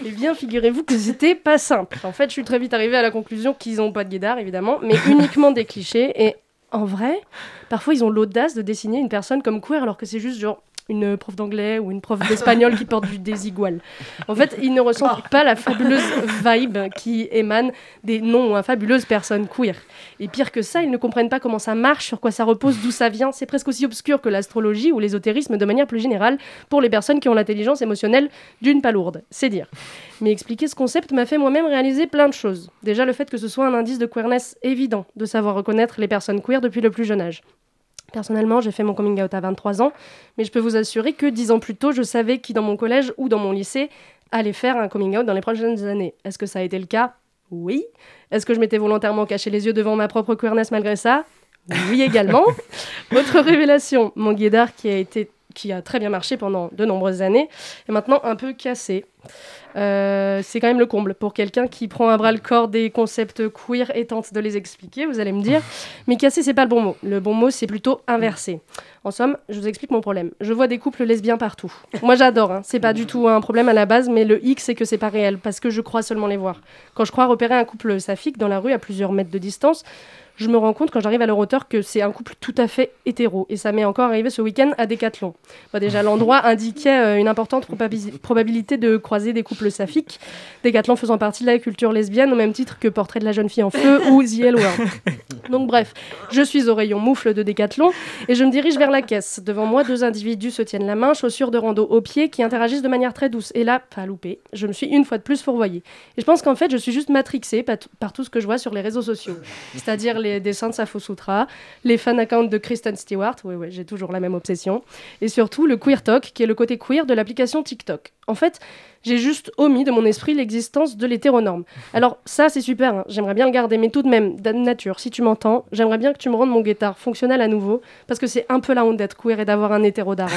Eh bien, figurez-vous que c'était pas simple. En fait, je suis très vite arrivée à la conclusion qu'ils n'ont pas de guédard, évidemment, mais uniquement des clichés. Et en vrai, parfois, ils ont l'audace de dessiner une personne comme queer alors que c'est juste genre une prof d'anglais ou une prof d'espagnol qui porte du désigual. En fait, ils ne ressentent pas la fabuleuse vibe qui émane des non ou fabuleuses personnes queer. Et pire que ça, ils ne comprennent pas comment ça marche, sur quoi ça repose, d'où ça vient. C'est presque aussi obscur que l'astrologie ou l'ésotérisme de manière plus générale pour les personnes qui ont l'intelligence émotionnelle d'une palourde. C'est dire. Mais expliquer ce concept m'a fait moi-même réaliser plein de choses. Déjà le fait que ce soit un indice de queerness évident de savoir reconnaître les personnes queer depuis le plus jeune âge. Personnellement, j'ai fait mon coming out à 23 ans, mais je peux vous assurer que 10 ans plus tôt, je savais qui dans mon collège ou dans mon lycée allait faire un coming out dans les prochaines années. Est-ce que ça a été le cas? Oui. Est-ce que je m'étais volontairement caché les yeux devant ma propre queerness malgré ça? Oui également. Autre révélation, mon guédard qui a été qui a très bien marché pendant de nombreuses années, est maintenant un peu cassé. Euh, c'est quand même le comble pour quelqu'un qui prend à bras le corps des concepts queer et tente de les expliquer, vous allez me dire. Mais casser, c'est pas le bon mot. Le bon mot, c'est plutôt inversé. En somme, je vous explique mon problème. Je vois des couples lesbiens partout. Moi, j'adore. Hein. C'est pas du tout un problème à la base, mais le hic, c'est que c'est pas réel parce que je crois seulement les voir. Quand je crois repérer un couple saphique dans la rue à plusieurs mètres de distance, je me rends compte quand j'arrive à leur hauteur que c'est un couple tout à fait hétéro. Et ça m'est encore arrivé ce week-end à Décathlon. Bah, déjà, l'endroit indiquait euh, une importante probabi- probabilité de croiser des couples saphiques. Décathlon faisant partie de la culture lesbienne au même titre que Portrait de la jeune fille en feu ou The L Word. Donc bref, je suis au rayon moufle de Décathlon et je me dirige vers la caisse. Devant moi, deux individus se tiennent la main, chaussures de rando aux pieds, qui interagissent de manière très douce. Et là, pas loupé, je me suis une fois de plus fourvoyée. Et je pense qu'en fait, je suis juste matrixée par tout ce que je vois sur les réseaux sociaux. C'est-à-dire les dessins de Safo Sutra, les fan accounts de Kristen Stewart, oui, oui, j'ai toujours la même obsession, et surtout le Queer Talk, qui est le côté queer de l'application TikTok. En fait, j'ai juste omis de mon esprit l'existence de l'hétéronorme. Alors ça, c'est super, hein, j'aimerais bien le garder, mais tout de même, Dan Nature, si tu m'entends, j'aimerais bien que tu me rendes mon guitare fonctionnel à nouveau, parce que c'est un peu la honte d'être queer et d'avoir un hétéro d'art.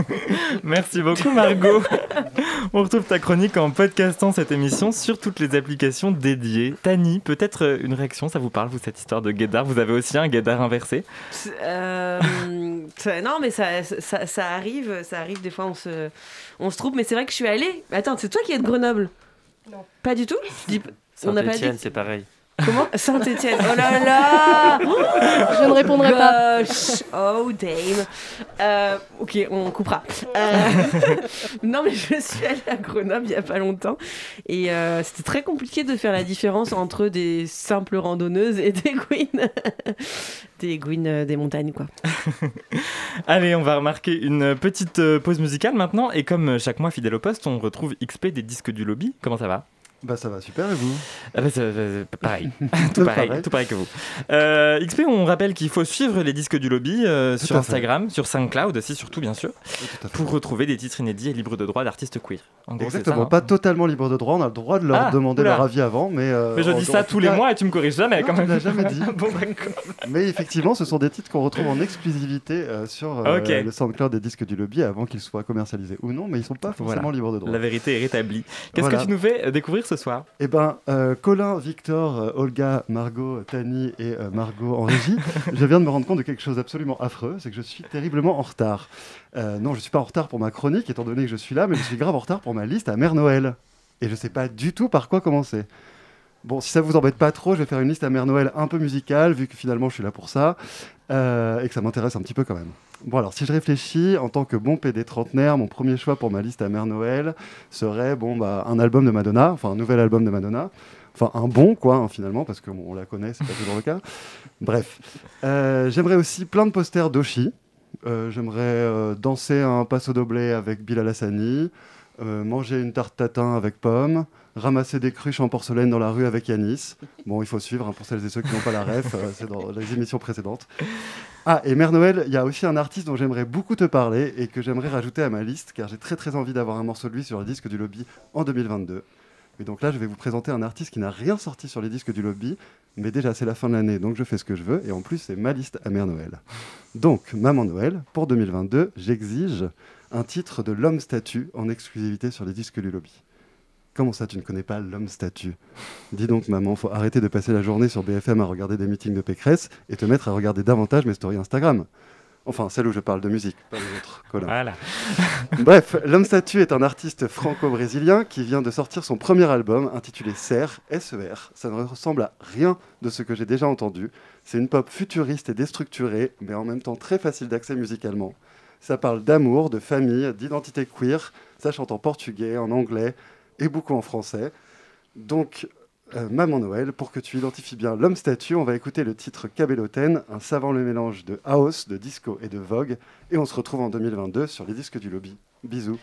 Merci beaucoup Margot. On retrouve ta chronique en podcastant cette émission sur toutes les applications dédiées. Tani, peut-être euh, une réaction, ça vous parle, vous, cette histoire de guédard Vous avez aussi un guédard inversé? Euh, non, mais ça, ça, ça arrive, ça arrive. Des fois, on se, on se trouve. Mais c'est vrai que je suis allée. Attends, c'est toi qui es de Grenoble? Non. Pas du tout? Je dis- On n'a pas dit. Saint-Etienne, c'est pareil. Comment Saint-Etienne. Oh là là Je ne répondrai pas. Oh damn. Euh, ok, on coupera. Euh, non, mais je suis allée à Grenoble il y a pas longtemps et euh, c'était très compliqué de faire la différence entre des simples randonneuses et des queens, des queens euh, des montagnes, quoi. Allez, on va remarquer une petite pause musicale maintenant. Et comme chaque mois, fidèle au poste, on retrouve XP des disques du lobby. Comment ça va? Bah ça va super et vous? Ah bah, ça- Pareil, tout pareil, Pareil. tout pareil que vous. Euh, XP, on rappelle qu'il faut suivre les disques du lobby euh, sur fait. Instagram, sur SoundCloud aussi, surtout bien sûr, pour retrouver des titres inédits et libres de droit d'artistes queer. En gros, c'est Exactement, ça, hein. pas totalement libre de droit, on a le droit de leur Ah, demander oula. leur avis avant, mais... euh, Mais je dis ça tous les cas- mois et tu me corriges jamais quand même. tu jamais dit. bon. Mais effectivement, ce sont des titres qu'on retrouve en exclusivité sur le SoundCloud des disques du lobby avant qu'ils soient commercialisés ou non, mais ils sont pas forcément Voilà. libres de droit. La vérité est rétablie. Qu'est-ce Voilà. que tu nous fais découvrir ce soir Eh ben, euh, Colin, Victor, euh, Olga, Margot, Tani et euh, Margot en régie, je viens de me rendre compte de quelque chose absolument affreux, c'est que je suis terriblement en retard. Non, je suis pas en retard pour ma chronique, étant donné que je suis là, mais je suis grave en retard pour ma liste à Mère Noël. Et je sais pas du tout par quoi commencer. Bon, si ça vous embête pas trop, je vais faire une liste à Mère Noël un peu musicale, vu que finalement je suis là pour ça, euh, et que ça m'intéresse un petit peu quand même. Bon, alors si je réfléchis, en tant que bon PD trentenaire, mon premier choix pour ma liste à Mère Noël serait bon, bah, un album de Madonna, enfin un nouvel album de Madonna. Enfin, un bon, quoi, hein, finalement, parce qu'on on la connaît, c'est pas toujours le cas. Bref. Euh, J'aimerais aussi plein de posters d'Oshi. Euh, J'aimerais danser un passo doble avec Bilal Hassani, manger une tarte tatin avec pommes, ramasser des cruches en porcelaine dans la rue avec Yanis. Bon, il faut suivre hein, pour celles et ceux qui n'ont pas la ref, euh, c'est dans les émissions précédentes. Ah, et Mère Noël, il y a aussi un artiste dont j'aimerais beaucoup te parler et que j'aimerais rajouter à ma liste, car j'ai très très envie d'avoir un morceau de lui sur le disque du lobby en 2022. Et donc là, je vais vous présenter un artiste qui n'a rien sorti sur les disques du lobby, mais déjà c'est la fin de l'année, donc je fais ce que je veux, et en plus c'est ma liste à Mère Noël. Donc, Maman Noël, pour 2022, j'exige un titre de l'homme statue en exclusivité sur les disques du lobby. Comment ça, tu ne connais pas l'homme statue? Dis donc, maman, faut arrêter de passer la journée sur BFM à regarder des meetings de Pécresse et te mettre à regarder davantage mes stories Instagram. Enfin, celle où je parle de musique, pas les autres. Colin. Voilà. Bref, l'homme statue est un artiste franco-brésilien qui vient de sortir son premier album intitulé Ser, S-E-R. Ça ne ressemble à rien de ce que j'ai déjà entendu. C'est une pop futuriste et déstructurée, mais en même temps très facile d'accès musicalement. Ça parle d'amour, de famille, d'identité queer. Ça chante en portugais, en anglais et beaucoup en français. Donc, euh, Maman Noël, pour que tu identifies bien l'homme statue, on va écouter le titre Cabeloten, un savant le mélange de house, de disco et de vogue. Et on se retrouve en 2022 sur les disques du lobby. Bisous.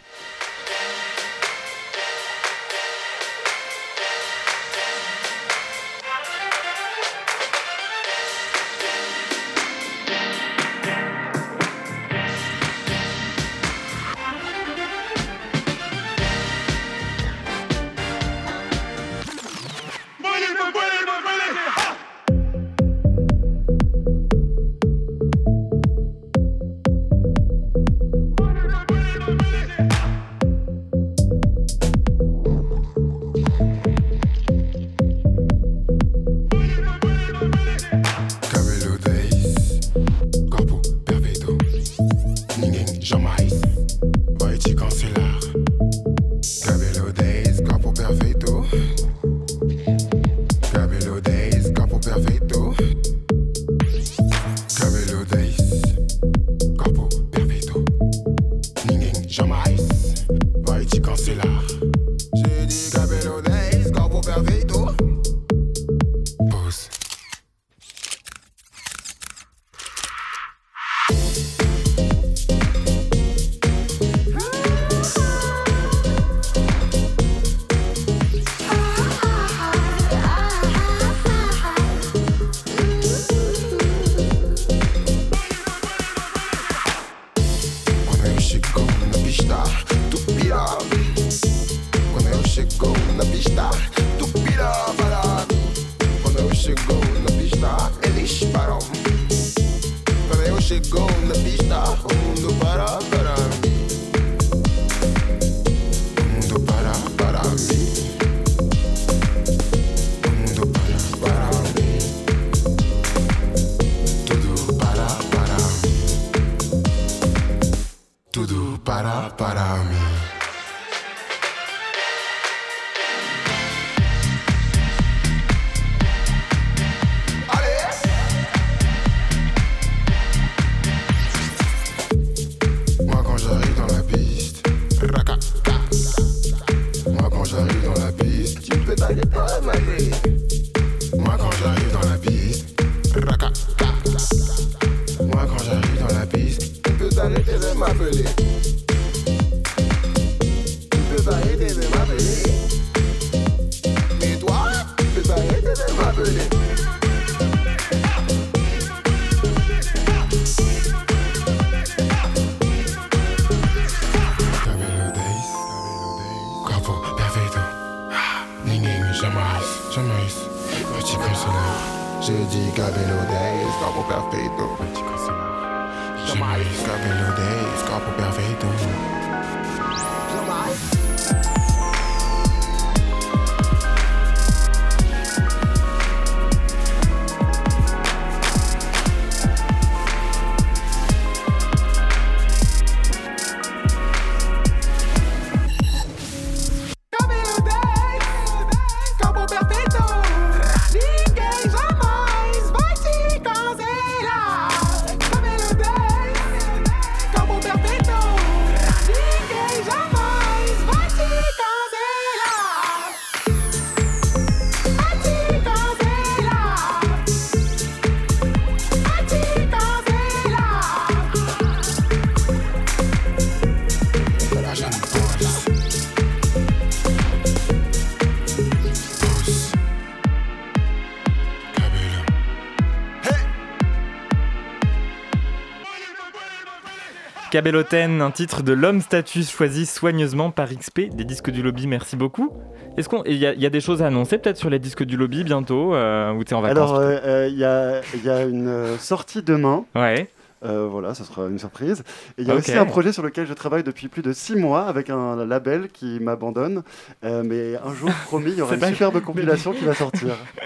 Cabelloten, un titre de l'homme status choisi soigneusement par XP des disques du lobby. Merci beaucoup. Est-ce qu'on, il y, a- il y a des choses à annoncer peut-être sur les disques du lobby bientôt euh, ou t'es en vacances Alors, euh, euh, il y, a, il y a une sortie demain. Ouais. Euh, voilà, ça sera une surprise. Et il y a aussi un projet sur lequel je travaille depuis plus de six mois avec un label qui m'abandonne. Euh, mais un jour, promis, il y aura une superbe compilation qui va sortir.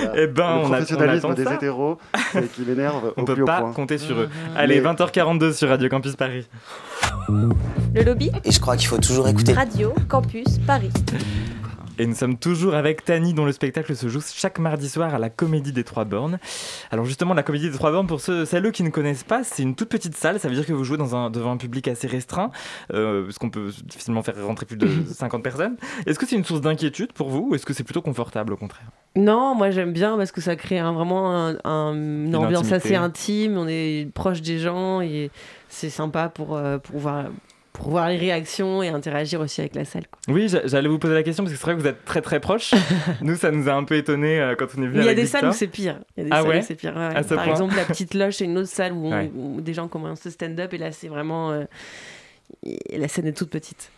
Voilà. Eh ben, Le on a- on professionnalisme attend des ça. hétéros euh, qui m'énerve On au peut plus haut pas compter sur eux. Allez, Mais- 20h42 sur Radio Campus Paris. Le lobby Et je crois qu'il faut toujours écouter. Radio Campus Paris. Et nous sommes toujours avec Tani, dont le spectacle se joue chaque mardi soir à la Comédie des Trois Bornes. Alors justement, la Comédie des Trois Bornes, pour ceux, celles qui ne connaissent pas, c'est une toute petite salle. Ça veut dire que vous jouez dans un, devant un public assez restreint, euh, parce qu'on peut difficilement faire rentrer plus de 50 personnes. Est-ce que c'est une source d'inquiétude pour vous, ou est-ce que c'est plutôt confortable au contraire? Non, moi j'aime bien parce que ça crée un- vraiment un- un- une, ambiance intimité. assez intime, on est proche des gens et c'est sympa pour, euh, pour, voir, pour voir les réactions et interagir aussi avec la salle. quoi. Oui, j'a- j'allais vous poser la question, parce que c'est vrai que vous êtes très très proches. nous, ça nous a un peu étonné quand on est venu il y a des salles où c'est pire. Ah ouais c'est pire. ouais. Par exemple, la petite loge, c'est une autre salle où, on- Ouais. où des gens commencent le stand-up et là c'est vraiment. euh, la scène est toute petite.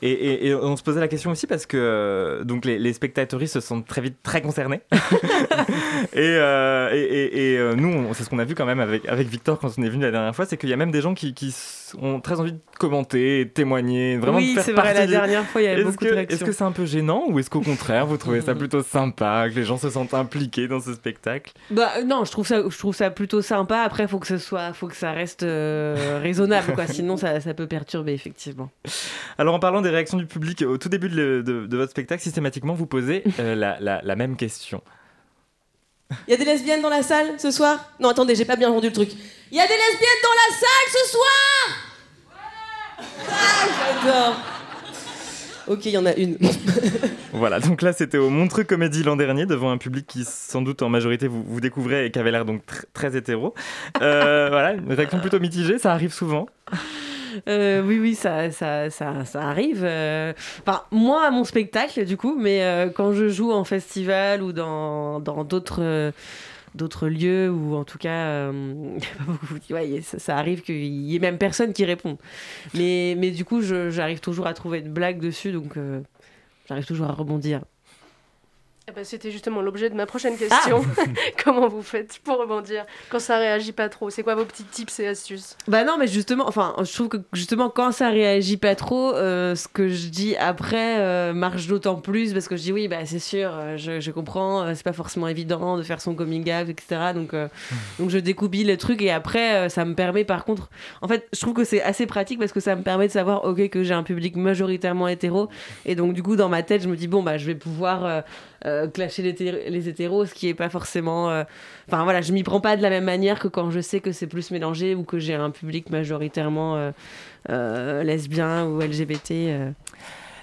Et, et- et on se posait la question aussi parce que euh, donc les, les spectateurs se sentent très vite très concernés. et euh, euh, nous, c'est ce qu'on a vu quand même avec, avec Victor quand on est venu la dernière fois, c'est qu'il y a même des gens qui, qui ont très envie de commenter, de témoigner, vraiment Oui, de faire c'est vrai, la dernière fois, il y avait Est-ce beaucoup de que- réactions. Est-ce que c'est un peu gênant ou est-ce qu'au contraire, vous trouvez ça plutôt sympa, que les gens se sentent impliqués dans ce spectacle? Bah euh, non, je trouve ça, je trouve ça plutôt sympa. Après, faut que ce soit, faut que ça reste euh, raisonnable, quoi. Sinon, ça, ça peut perturber effectivement. Alors en parlant des réactions du public, au tout début de, le- de- de votre spectacle, systématiquement, vous posez euh, la, la- la même question. Il y a des lesbiennes dans la salle ce soir? Non, attendez, j'ai pas bien rendu le truc. Il y a des lesbiennes dans la salle ce soir Ah, j'adore Ok, il y en a une. Voilà, donc là c'était au Montreux Comédie l'an dernier, devant un public qui sans doute en majorité vous, vous découvrez et qui avait l'air donc tr- très hétéro. Euh, voilà, une réaction plutôt mitigée, ça arrive souvent. Euh, oui, oui, ça, ça, ça, ça arrive. euh. Enfin, moi à mon spectacle, du coup, mais euh, quand je joue en festival ou dans dans d'autres euh, d'autres lieux ou en tout cas, euh, ça, ça arrive qu'il y ait même personne qui réponde. Mais, mais du coup, j'arrive toujours à trouver une blague dessus, donc euh, j'arrive toujours à rebondir. Eh ben, C'était justement l'objet de ma prochaine question. Comment vous faites pour rebondir quand ça réagit pas trop? C'est quoi vos petits tips et astuces? Bah non, mais justement, enfin, je trouve que justement quand ça réagit pas trop, euh, ce que je dis après euh, marche d'autant plus parce que je dis oui, bah c'est sûr, euh, je, je comprends, euh, c'est pas forcément évident de faire son coming out, etc. Donc, euh, donc je découpille le truc et après euh, ça me permet par contre, en fait, je trouve que c'est assez pratique parce que ça me permet de savoir ok que j'ai un public majoritairement hétéro. Et donc du coup dans ma tête je me dis bon bah je vais pouvoir euh, clasher les, les hétéros, ce qui est pas forcément. euh, Enfin voilà, je m'y prends pas de la même manière que quand je sais que c'est plus mélangé ou que j'ai un public majoritairement euh, lesbien ou LGBT.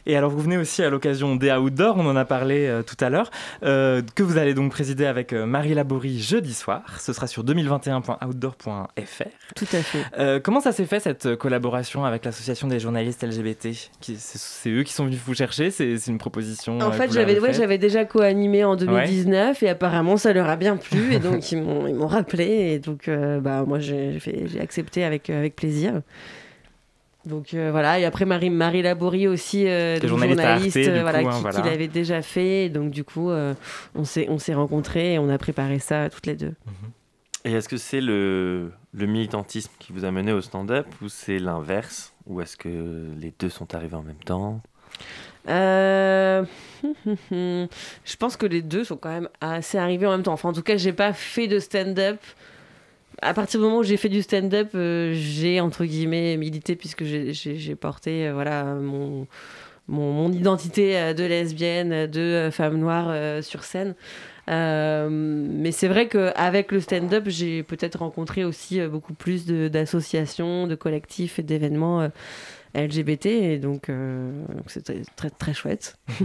Et alors, vous venez aussi à l'occasion des Outdoors, on en a parlé euh, tout à l'heure, euh, que vous allez donc présider avec euh, Marie Laborie jeudi soir. Ce sera sur 2021.outdoor.fr. Tout à fait. Comment ça s'est fait cette collaboration avec l'association des journalistes LGBT C'est eux qui sont venus vous chercher? C'est une proposition En fait, j'avais ouais, déjà co-animé en 2019 et apparemment ça leur a bien plu et donc ils m'ont ils m'ont rappelé et donc bah moi j'ai accepté avec avec plaisir. Donc euh, voilà et après Marie Marie Laborie aussi euh, journaliste Arte, euh, voilà, coup, hein, qui, voilà. qui l'avait déjà fait donc du coup euh, on s'est on s'est rencontrés et on a préparé ça toutes les deux. Et est-ce que c'est le, le militantisme qui vous a mené au stand-up ou c'est l'inverse? Ou est-ce que les deux sont arrivés en même temps? Euh, je pense que les deux sont quand même assez arrivés en même temps. Enfin, en tout cas, j'ai pas fait de stand-up. À partir du moment où j'ai fait du stand-up, euh, j'ai entre guillemets milité puisque j'ai- porté euh, voilà mon, identité euh, de lesbienne, de femme noire sur scène. Mais c'est vrai qu'avec le stand-up, j'ai peut-être rencontré aussi beaucoup plus de- d'associations, de, collectifs et d'événements LGBT, et donc euh, donc c'était très, très chouette.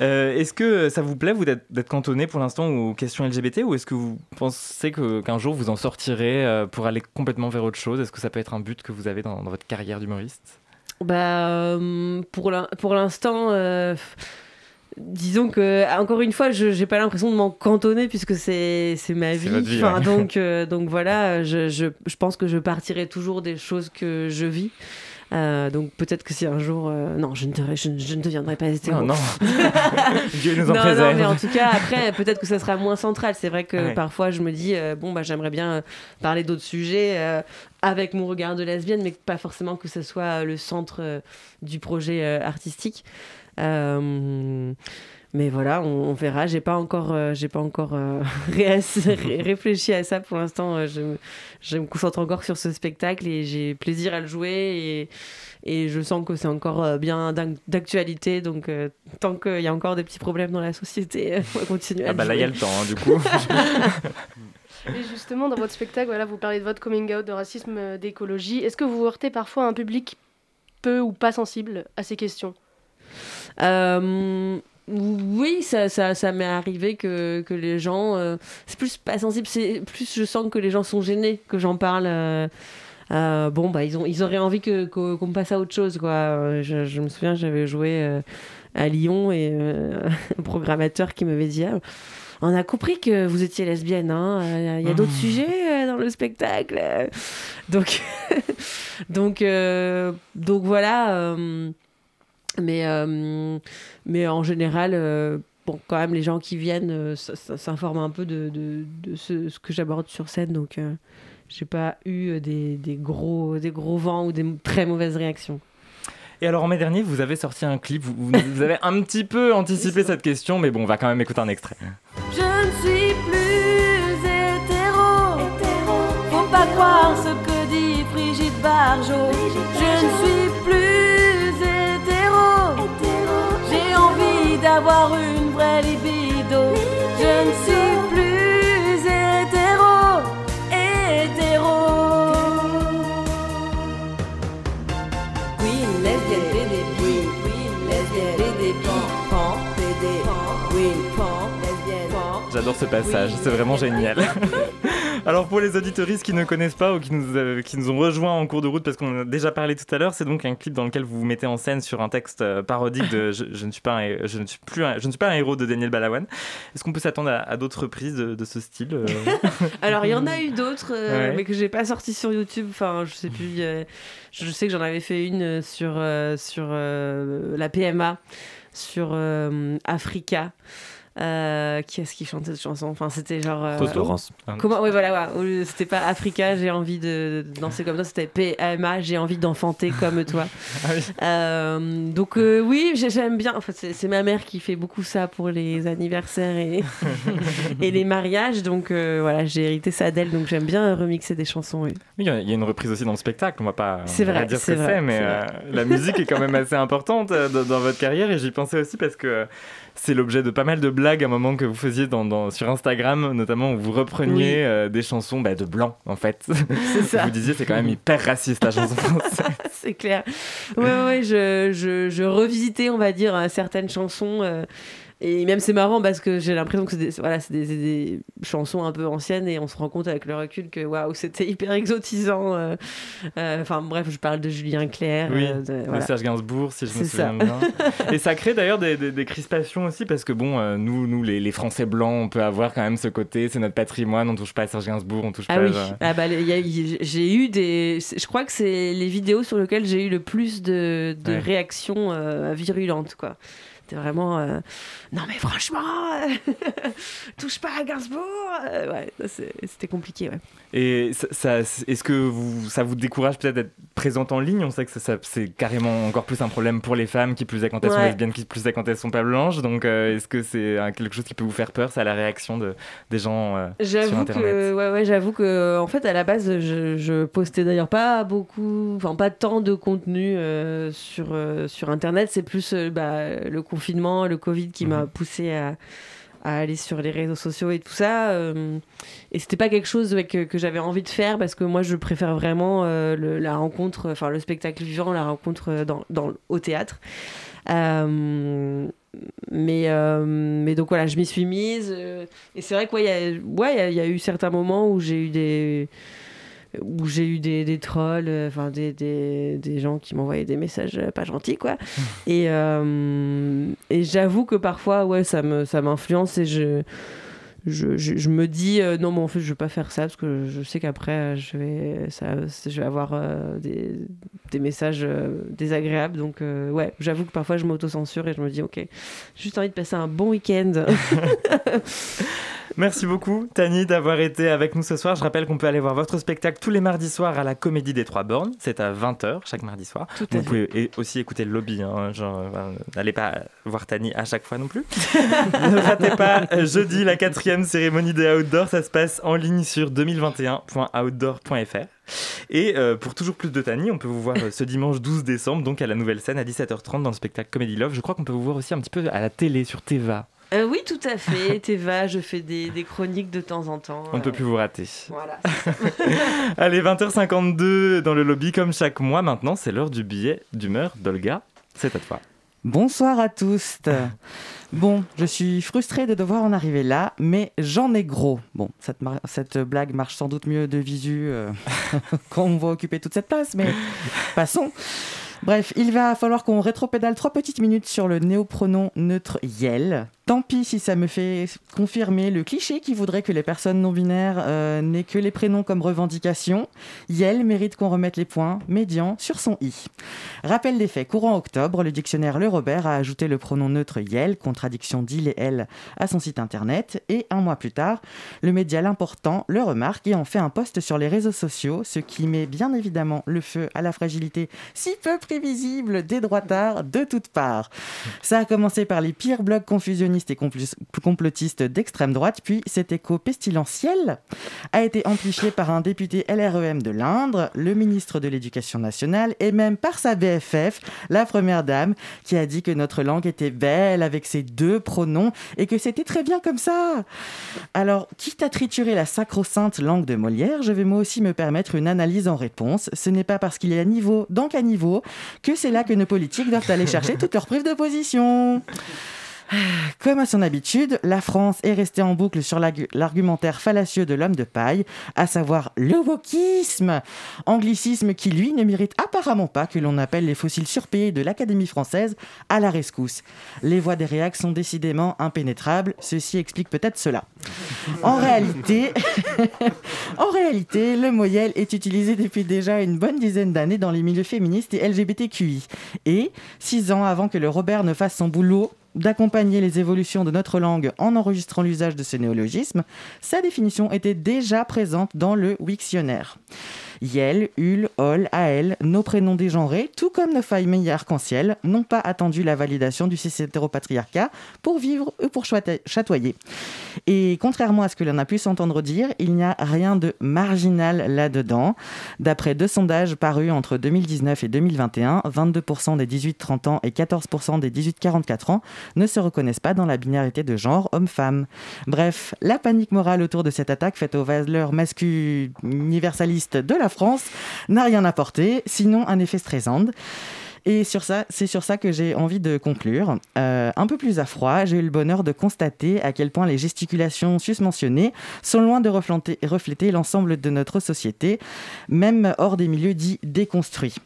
Euh, est-ce que ça vous plaît, vous, d'être cantonné pour l'instant aux questions LGBT ou est-ce que vous pensez que- qu'un jour vous en sortirez euh, pour aller complètement vers autre chose? Est-ce que ça peut être un but que vous avez dans, dans votre carrière d'humoriste? Bah, euh, pour l'in- pour l'instant, euh, disons que, encore une fois, je n'ai pas l'impression de m'en cantonner puisque c'est c'est ma vie. Enfin, donc, euh, donc voilà, je, je, je pense que je partirai toujours des choses que je vis. Euh, donc peut-être que si un jour... euh, non, je ne, deviendrai- je, ne- je ne deviendrai pas hétéro. Non, non. Dieu nous en non, préserve. Non, mais en tout cas, après, peut-être que ça sera moins central. C'est vrai que Ouais. parfois, je me dis, euh, bon, bah, j'aimerais bien parler d'autres sujets avec mon regard de lesbienne, mais pas forcément que ce soit le centre du projet artistique. Euh, mais voilà, on, on verra. J'ai pas encore, euh, j'ai pas encore euh, ré- ré- réfléchi à ça pour l'instant. euh, Je, me- je me concentre encore sur ce spectacle et j'ai plaisir à le jouer et, et je sens que c'est encore euh, bien d'ac- d'actualité. Donc euh, tant qu'il y a encore des petits problèmes dans la société, on va continuer à Ah le bah là, il y a le temps, hein, du coup. Et justement, dans votre spectacle, voilà, vous parlez de votre coming out, de racisme, d'écologie. Est-ce que vous heurtez parfois un public peu ou pas sensible à ces questions? Euh, oui, ça, ça, ça m'est arrivé que, que les gens. euh, c'est plus pas sensible, c'est plus je sens que les gens sont gênés que j'en parle. euh, euh, bon, bah, ils, ont, ils auraient envie que, qu'on me passe à autre chose, quoi. Je, je me souviens, j'avais joué à Lyon et un programmateur qui m'avait dit. Ah, on a compris que vous étiez lesbienne, hein. Il y a d'autres sujets dans le spectacle. Donc, donc, donc voilà. Mais, euh, mais en général, euh, bon, quand même, les gens qui viennent euh, s'informent un peu de, de, de ce, ce que j'aborde sur scène. Donc, euh, j'ai pas eu des, des, gros, des gros vents ou des très mauvaises réactions. Et alors en mai dernier, vous avez sorti un clip, vous, vous- vous avez un petit peu anticipé cette question, mais bon, on va quand même écouter un extrait. Je ne suis plus hétéro. Faut pas croire ce que dit Brigitte Barjot. D'avoir une vraie libido. Je ne suis plus hétéro. Hétéro. Queen, lesbienne, BD, pan, pan, pan, lesbienne, pan. J'adore ce passage, c'est vraiment génial. Alors pour les auditoristes qui ne connaissent pas ou qui nous, euh, qui nous ont rejoints en cours de route parce qu'on en a déjà parlé tout à l'heure, c'est donc un clip dans lequel vous vous mettez en scène sur un texte euh, parodique de je, je ne suis pas un, je ne suis plus un- je ne suis pas un héros de Daniel Balawan. Est-ce qu'on peut s'attendre à, à d'autres reprises de, de ce style euh Alors, il y en a eu d'autres, euh, Ouais. mais que j'ai pas sorti sur YouTube. Enfin, je sais plus. euh, je sais que j'en avais fait une sur, sur la PMA, sur Africa. Euh, qui est-ce qui chantait cette chanson? Enfin, c'était genre. euh, Laurence. Comment Oui, voilà, ouais. C'était pas Africa, j'ai envie de danser comme toi. C'était PMA, j'ai envie d'enfanter comme toi. Euh, donc euh, oui, j'ai- j'aime bien. En fait, c'est c'est ma mère qui fait beaucoup ça pour les anniversaires et, et les mariages. Donc euh, voilà, j'ai hérité ça d'elle. Donc j'aime bien remixer des chansons. Oui. Oui, il y a- il y a une reprise aussi dans le spectacle, on va pas, on C'est va vrai, pas dire ce c'est que vrai, c'est, mais euh, la musique est quand même assez importante euh, dans, dans votre carrière et j'y pensais aussi parce que c'est l'objet de pas mal de blagues à un moment que vous faisiez dans, dans- sur Instagram, notamment où vous repreniez Oui. euh, des chansons bah, de blancs en fait. ça. Vous disiez c'est quand même hyper raciste la chanson française. c'est clair. Ouais, ouais, ouais, je, je, je revisitais, on va dire, euh, certaines chansons. euh, et même c'est marrant parce que j'ai l'impression que c'est des, voilà, des, des chansons un peu anciennes et on se rend compte avec le recul que waouh, c'était hyper exotisant. euh, euh, Enfin bref, je parle de Julien Clerc. Oui, euh, de-. Serge Gainsbourg, si je me ça. souviens bien. Et ça crée d'ailleurs des, crispations aussi, parce que bon, nous, nous les, les Français blancs, on peut avoir quand même ce côté, c'est notre patrimoine, on touche pas à Serge Gainsbourg, on touche Ah pas oui, à... ah bah, j'ai eu des. Je crois que c'est les vidéos sur lesquelles j'ai eu le plus de, de Ouais. réactions virulentes, quoi. C'était vraiment. euh, non, mais franchement, euh, touche pas à Gainsbourg euh, Ouais, c'était compliqué, ouais. Et ça, ça- est-ce que vous, ça vous décourage peut-être d'être présente en ligne? On sait que ça, ça- c'est carrément encore plus un problème pour les femmes, qui plus est quand elles sont lesbiennes, qui plus est quand elles sont pas blanches. Donc euh, est-ce que c'est euh, quelque chose qui peut vous faire peur, ça, la réaction de, des gens sur Internet? que, ouais, ouais, j'avoue que, en fait, à la base, je, je postais d'ailleurs pas beaucoup, enfin pas tant de contenu sur sur Internet. C'est plus bah, le confinement, le Covid qui m'a poussé à, à aller sur les réseaux sociaux et tout ça. euh, et c'était pas quelque chose ouais, que, que j'avais envie de faire parce que moi, je préfère vraiment euh, le- la rencontre, enfin le spectacle vivant, la rencontre euh, dans, dans, au théâtre. Euh, mais, euh, mais donc voilà, je m'y suis mise. euh, et c'est vrai qu'il y, a- ouais, a- y a eu certains moments où j'ai eu des où j'ai eu des, des trolls, euh, enfin des, des, des gens qui m'envoyaient des messages euh, pas gentils, quoi. et euh, et j'avoue que parfois, ouais, ça me ça m'influence et je, je, je, je me dis euh, non, mais en fait, je vais pas faire ça parce que je sais qu'après, je vais, ça, je vais avoir euh, des, des messages euh, désagréables. Donc, ouais, j'avoue que parfois, je m'auto-censure et je me dis, ok, j'ai juste envie de passer un bon week-end. Merci beaucoup, Tani, d'avoir été avec nous ce soir. Je rappelle qu'on peut aller voir votre spectacle tous les mardis soirs à la Comédie des Trois Bornes. C'est à 20h chaque mardi soir. Tout à Vous fait. pouvez et- aussi écouter le lobby. hein, euh, N'allez pas voir Tani à chaque fois non plus. ne ratez pas euh, jeudi la quatrième cérémonie des Outdoors. Ça se passe en ligne sur 2021.outdoor.fr. Et euh, pour toujours plus de Tani, on peut vous voir ce dimanche 12 décembre, donc à la nouvelle scène à 17h30 dans le spectacle Comedy Love. Je crois qu'on peut vous voir aussi un petit peu à la télé sur Teva. Euh, oui, tout à fait. Teva, je fais des, des chroniques de temps en temps. On ne peut euh, plus vous rater. Voilà. Allez, 20h52 dans le lobby, comme chaque mois maintenant, c'est l'heure du billet d'humeur d'Olga. C'est à toi. Bonsoir à tous. Bon, je suis frustrée de devoir en arriver là, mais j'en ai gros. Bon, cette, mar- cette blague marche sans doute mieux de visu euh, quand on va occuper toute cette place, mais passons. Bref, il va falloir qu'on rétropédale trois petites minutes sur le néopronom neutre yel. Tant pis si ça me fait confirmer le cliché qui voudrait que les personnes non binaires euh, n'aient que les prénoms comme revendication. Yel mérite qu'on remette les points médian sur son i. Rappel des faits, courant octobre, le dictionnaire Le Robert a ajouté le pronom neutre yel, contradiction d'il et elle, à son site internet, et un mois plus tard, le média L'Important le remarque et en fait un post sur les réseaux sociaux, ce qui met bien évidemment le feu à la fragilité si peu prévisible des droitards de toutes parts. Ça a commencé par les pires blogs confusionnistes et compl- complotistes d'extrême droite, puis cet écho pestilentiel a été amplifié par un député LREM de l'Indre, le ministre de l'Éducation nationale et même par sa BFF, la Première Dame, qui a dit que notre langue était belle avec ses deux pronoms et que c'était très bien comme ça. Alors, quitte à triturer la sacro-sainte langue de Molière, je vais moi aussi me permettre une analyse en réponse. Ce n'est pas parce qu'il y a niveau dans qu'à niveau que c'est là que nos politiques doivent aller chercher toutes leurs preuves de position. Comme à son habitude, la France est restée en boucle sur l'argu- l'argumentaire fallacieux de l'homme de paille, à savoir le wokisme, anglicisme qui, lui, ne mérite apparemment pas que l'on appelle les fossiles surpayés de l'Académie française à la rescousse. Les voies des réacs sont décidément impénétrables, ceci explique peut-être cela. En réalité, en réalité, le moyel est utilisé depuis déjà une bonne dizaine d'années dans les milieux féministes et LGBTQI. Et, six ans avant que le Robert ne fasse son boulot, d'accompagner les évolutions de notre langue en enregistrant l'usage de ce néologisme, sa définition était déjà présente dans le Wiktionnaire. Yel, Ul, Ol, Ael, nos prénoms dégenrés, tout comme nos familles arc-en-ciel, n'ont pas attendu la validation du cis-hétéropatriarcat pour vivre ou pour chatoyer. Et contrairement à ce que l'on a pu s'entendre dire, il n'y a rien de marginal là-dedans. D'après deux sondages parus entre 2019 et 2021, 22% des 18-30 ans et 14% des 18-44 ans ne se reconnaissent pas dans la binarité de genre homme-femme. Bref, la panique morale autour de cette attaque faite aux valeurs mascu-universalistes de la France n'a rien apporté, sinon un effet stressant. Et sur ça, c'est sur ça que j'ai envie de conclure. Euh, un peu plus à froid, j'ai eu le bonheur de constater à quel point les gesticulations susmentionnées sont loin de refléter, l'ensemble de notre société, même hors des milieux dits déconstruits.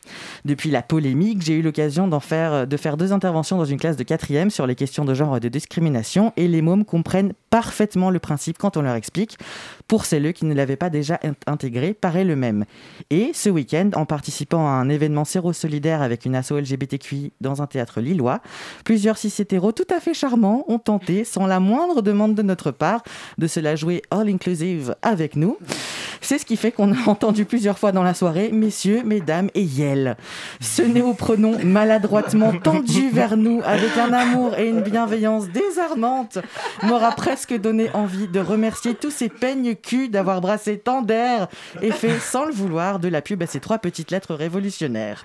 Depuis la polémique, j'ai eu l'occasion d'en faire, de faire deux interventions dans une classe de quatrième sur les questions de genre et de discrimination, et les mômes comprennent parfaitement le principe quand on leur explique. Pour celles qui ne l'avaient pas déjà intégré, paraît le même. Et ce week-end, en participant à un événement séro-solidaire avec une asso LGBTQI dans un théâtre lillois, plusieurs cis hétéros tout à fait charmants ont tenté, sans la moindre demande de notre part, de se la jouer all-inclusive avec nous. C'est ce qui fait qu'on a entendu plusieurs fois dans la soirée messieurs, mesdames et yel. Ce néopronom maladroitement tendu vers nous avec un amour et une bienveillance désarmante m'aura presque donné envie de remercier tous ces peignes cul d'avoir brassé tant d'air et fait sans le vouloir de la pub à ces trois petites lettres révolutionnaires.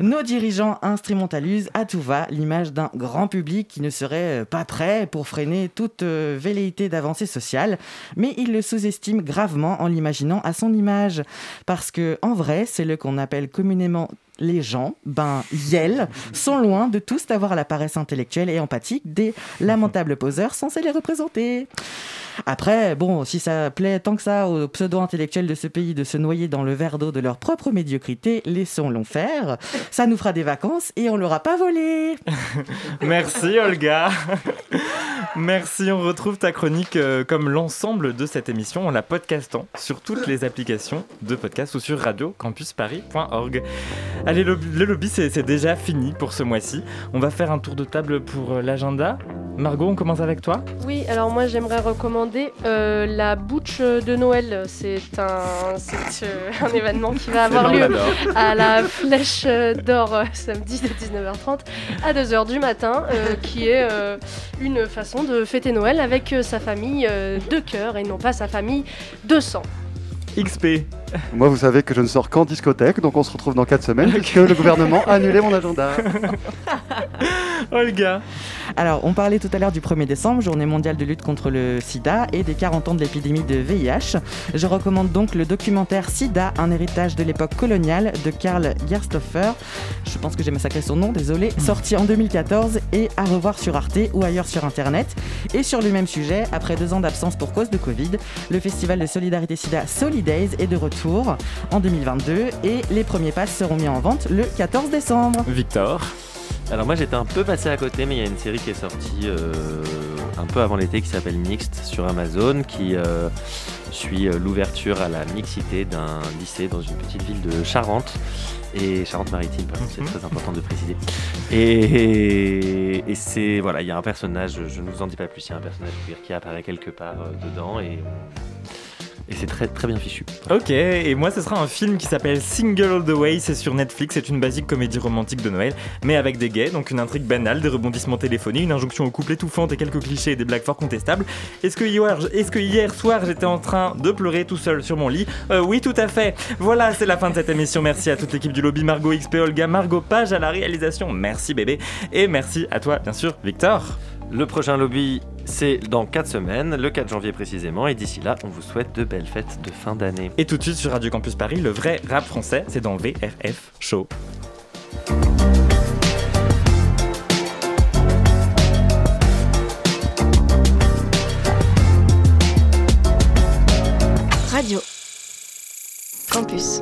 Nos dirigeants instrumentalisent à tout va l'image d'un grand public qui ne serait pas prêt pour freiner toute euh, velléité d'avancée sociale, mais ils le sous-estiment gravement en l'imaginant à son image. Parce que, en vrai, c'est le qu'on appelle communément les gens, ben, Yel, sont loin de tous avoir la paresse intellectuelle et empathique des lamentables poseurs censés les représenter. Après, bon, si ça plaît tant que ça aux pseudo-intellectuels de ce pays de se noyer dans le verre d'eau de leur propre médiocrité, laissons-le faire. Ça nous fera des vacances et on l'aura pas volé. Merci Olga. Merci, on retrouve ta chronique euh, comme l'ensemble de cette émission en la podcastant sur toutes les applications de podcast ou sur radiocampusparis.org. Allez, le, le lobby, c'est déjà fini pour ce mois-ci. On va faire un tour de table pour euh, l'agenda. Margot, on commence avec toi? Oui, alors moi j'aimerais recommander euh, la Butch de Noël. C'est un, c'est, euh, un événement qui va avoir lieu à la Flèche d'Or euh, samedi de 19h30 à 2h du matin, qui est une façon de fêter Noël avec sa famille de cœur et non pas sa famille de sang. XP. Moi, vous savez que je ne sors qu'en discothèque, donc on se retrouve dans 4 semaines, puisque le gouvernement a annulé mon agenda. Olga. Alors, on parlait tout à l'heure du 1er décembre, journée mondiale de lutte contre le sida et des 40 ans de l'épidémie de VIH. Je recommande donc le documentaire Sida, un héritage de l'époque coloniale de Karl Gerstoffer. Je pense que j'ai massacré son nom, désolé. Sorti en 2014 et à revoir sur Arte ou ailleurs sur Internet. Et sur le même sujet, après deux ans d'absence pour cause de Covid, le festival de solidarité Sida Solidays est de retour en 2022 et les premiers passes seront mis en vente le 14 décembre. Victor. Alors moi j'étais un peu passé à côté, mais il y a une série qui est sortie euh, un peu avant l'été qui s'appelle Mixed sur Amazon, qui euh, suit euh, l'ouverture à la mixité d'un lycée dans une petite ville de Charente. Et Charente-Maritime, pardon, c'est très important de préciser. Et, et c'est voilà, il y a un personnage, je ne vous en dis pas plus, il y a un personnage queer qui apparaît quelque part euh, dedans et, et c'est très très bien fichu. Ok, et moi ce sera un film qui s'appelle Single All the Way, c'est sur Netflix, c'est une basique comédie romantique de Noël, mais avec des gays, donc une intrigue banale, des rebondissements téléphoniques, une injonction au couple étouffante et quelques clichés et des blagues fort contestables. Est-ce que hier, est-ce que hier soir j'étais en train de pleurer tout seul sur mon lit? Euh, Oui, tout à fait. Voilà, c'est la fin de cette émission. Merci à toute l'équipe du lobby, Margot XP, Olga, Margot Page à la réalisation. Merci bébé, et merci à toi bien sûr, Victor. Le prochain lobby, c'est dans 4 semaines, le 4 janvier précisément, et d'ici là, on vous souhaite de belles fêtes de fin d'année. Et tout de suite sur Radio Campus Paris, le vrai rap français, c'est dans VRF Show. Radio. Campus.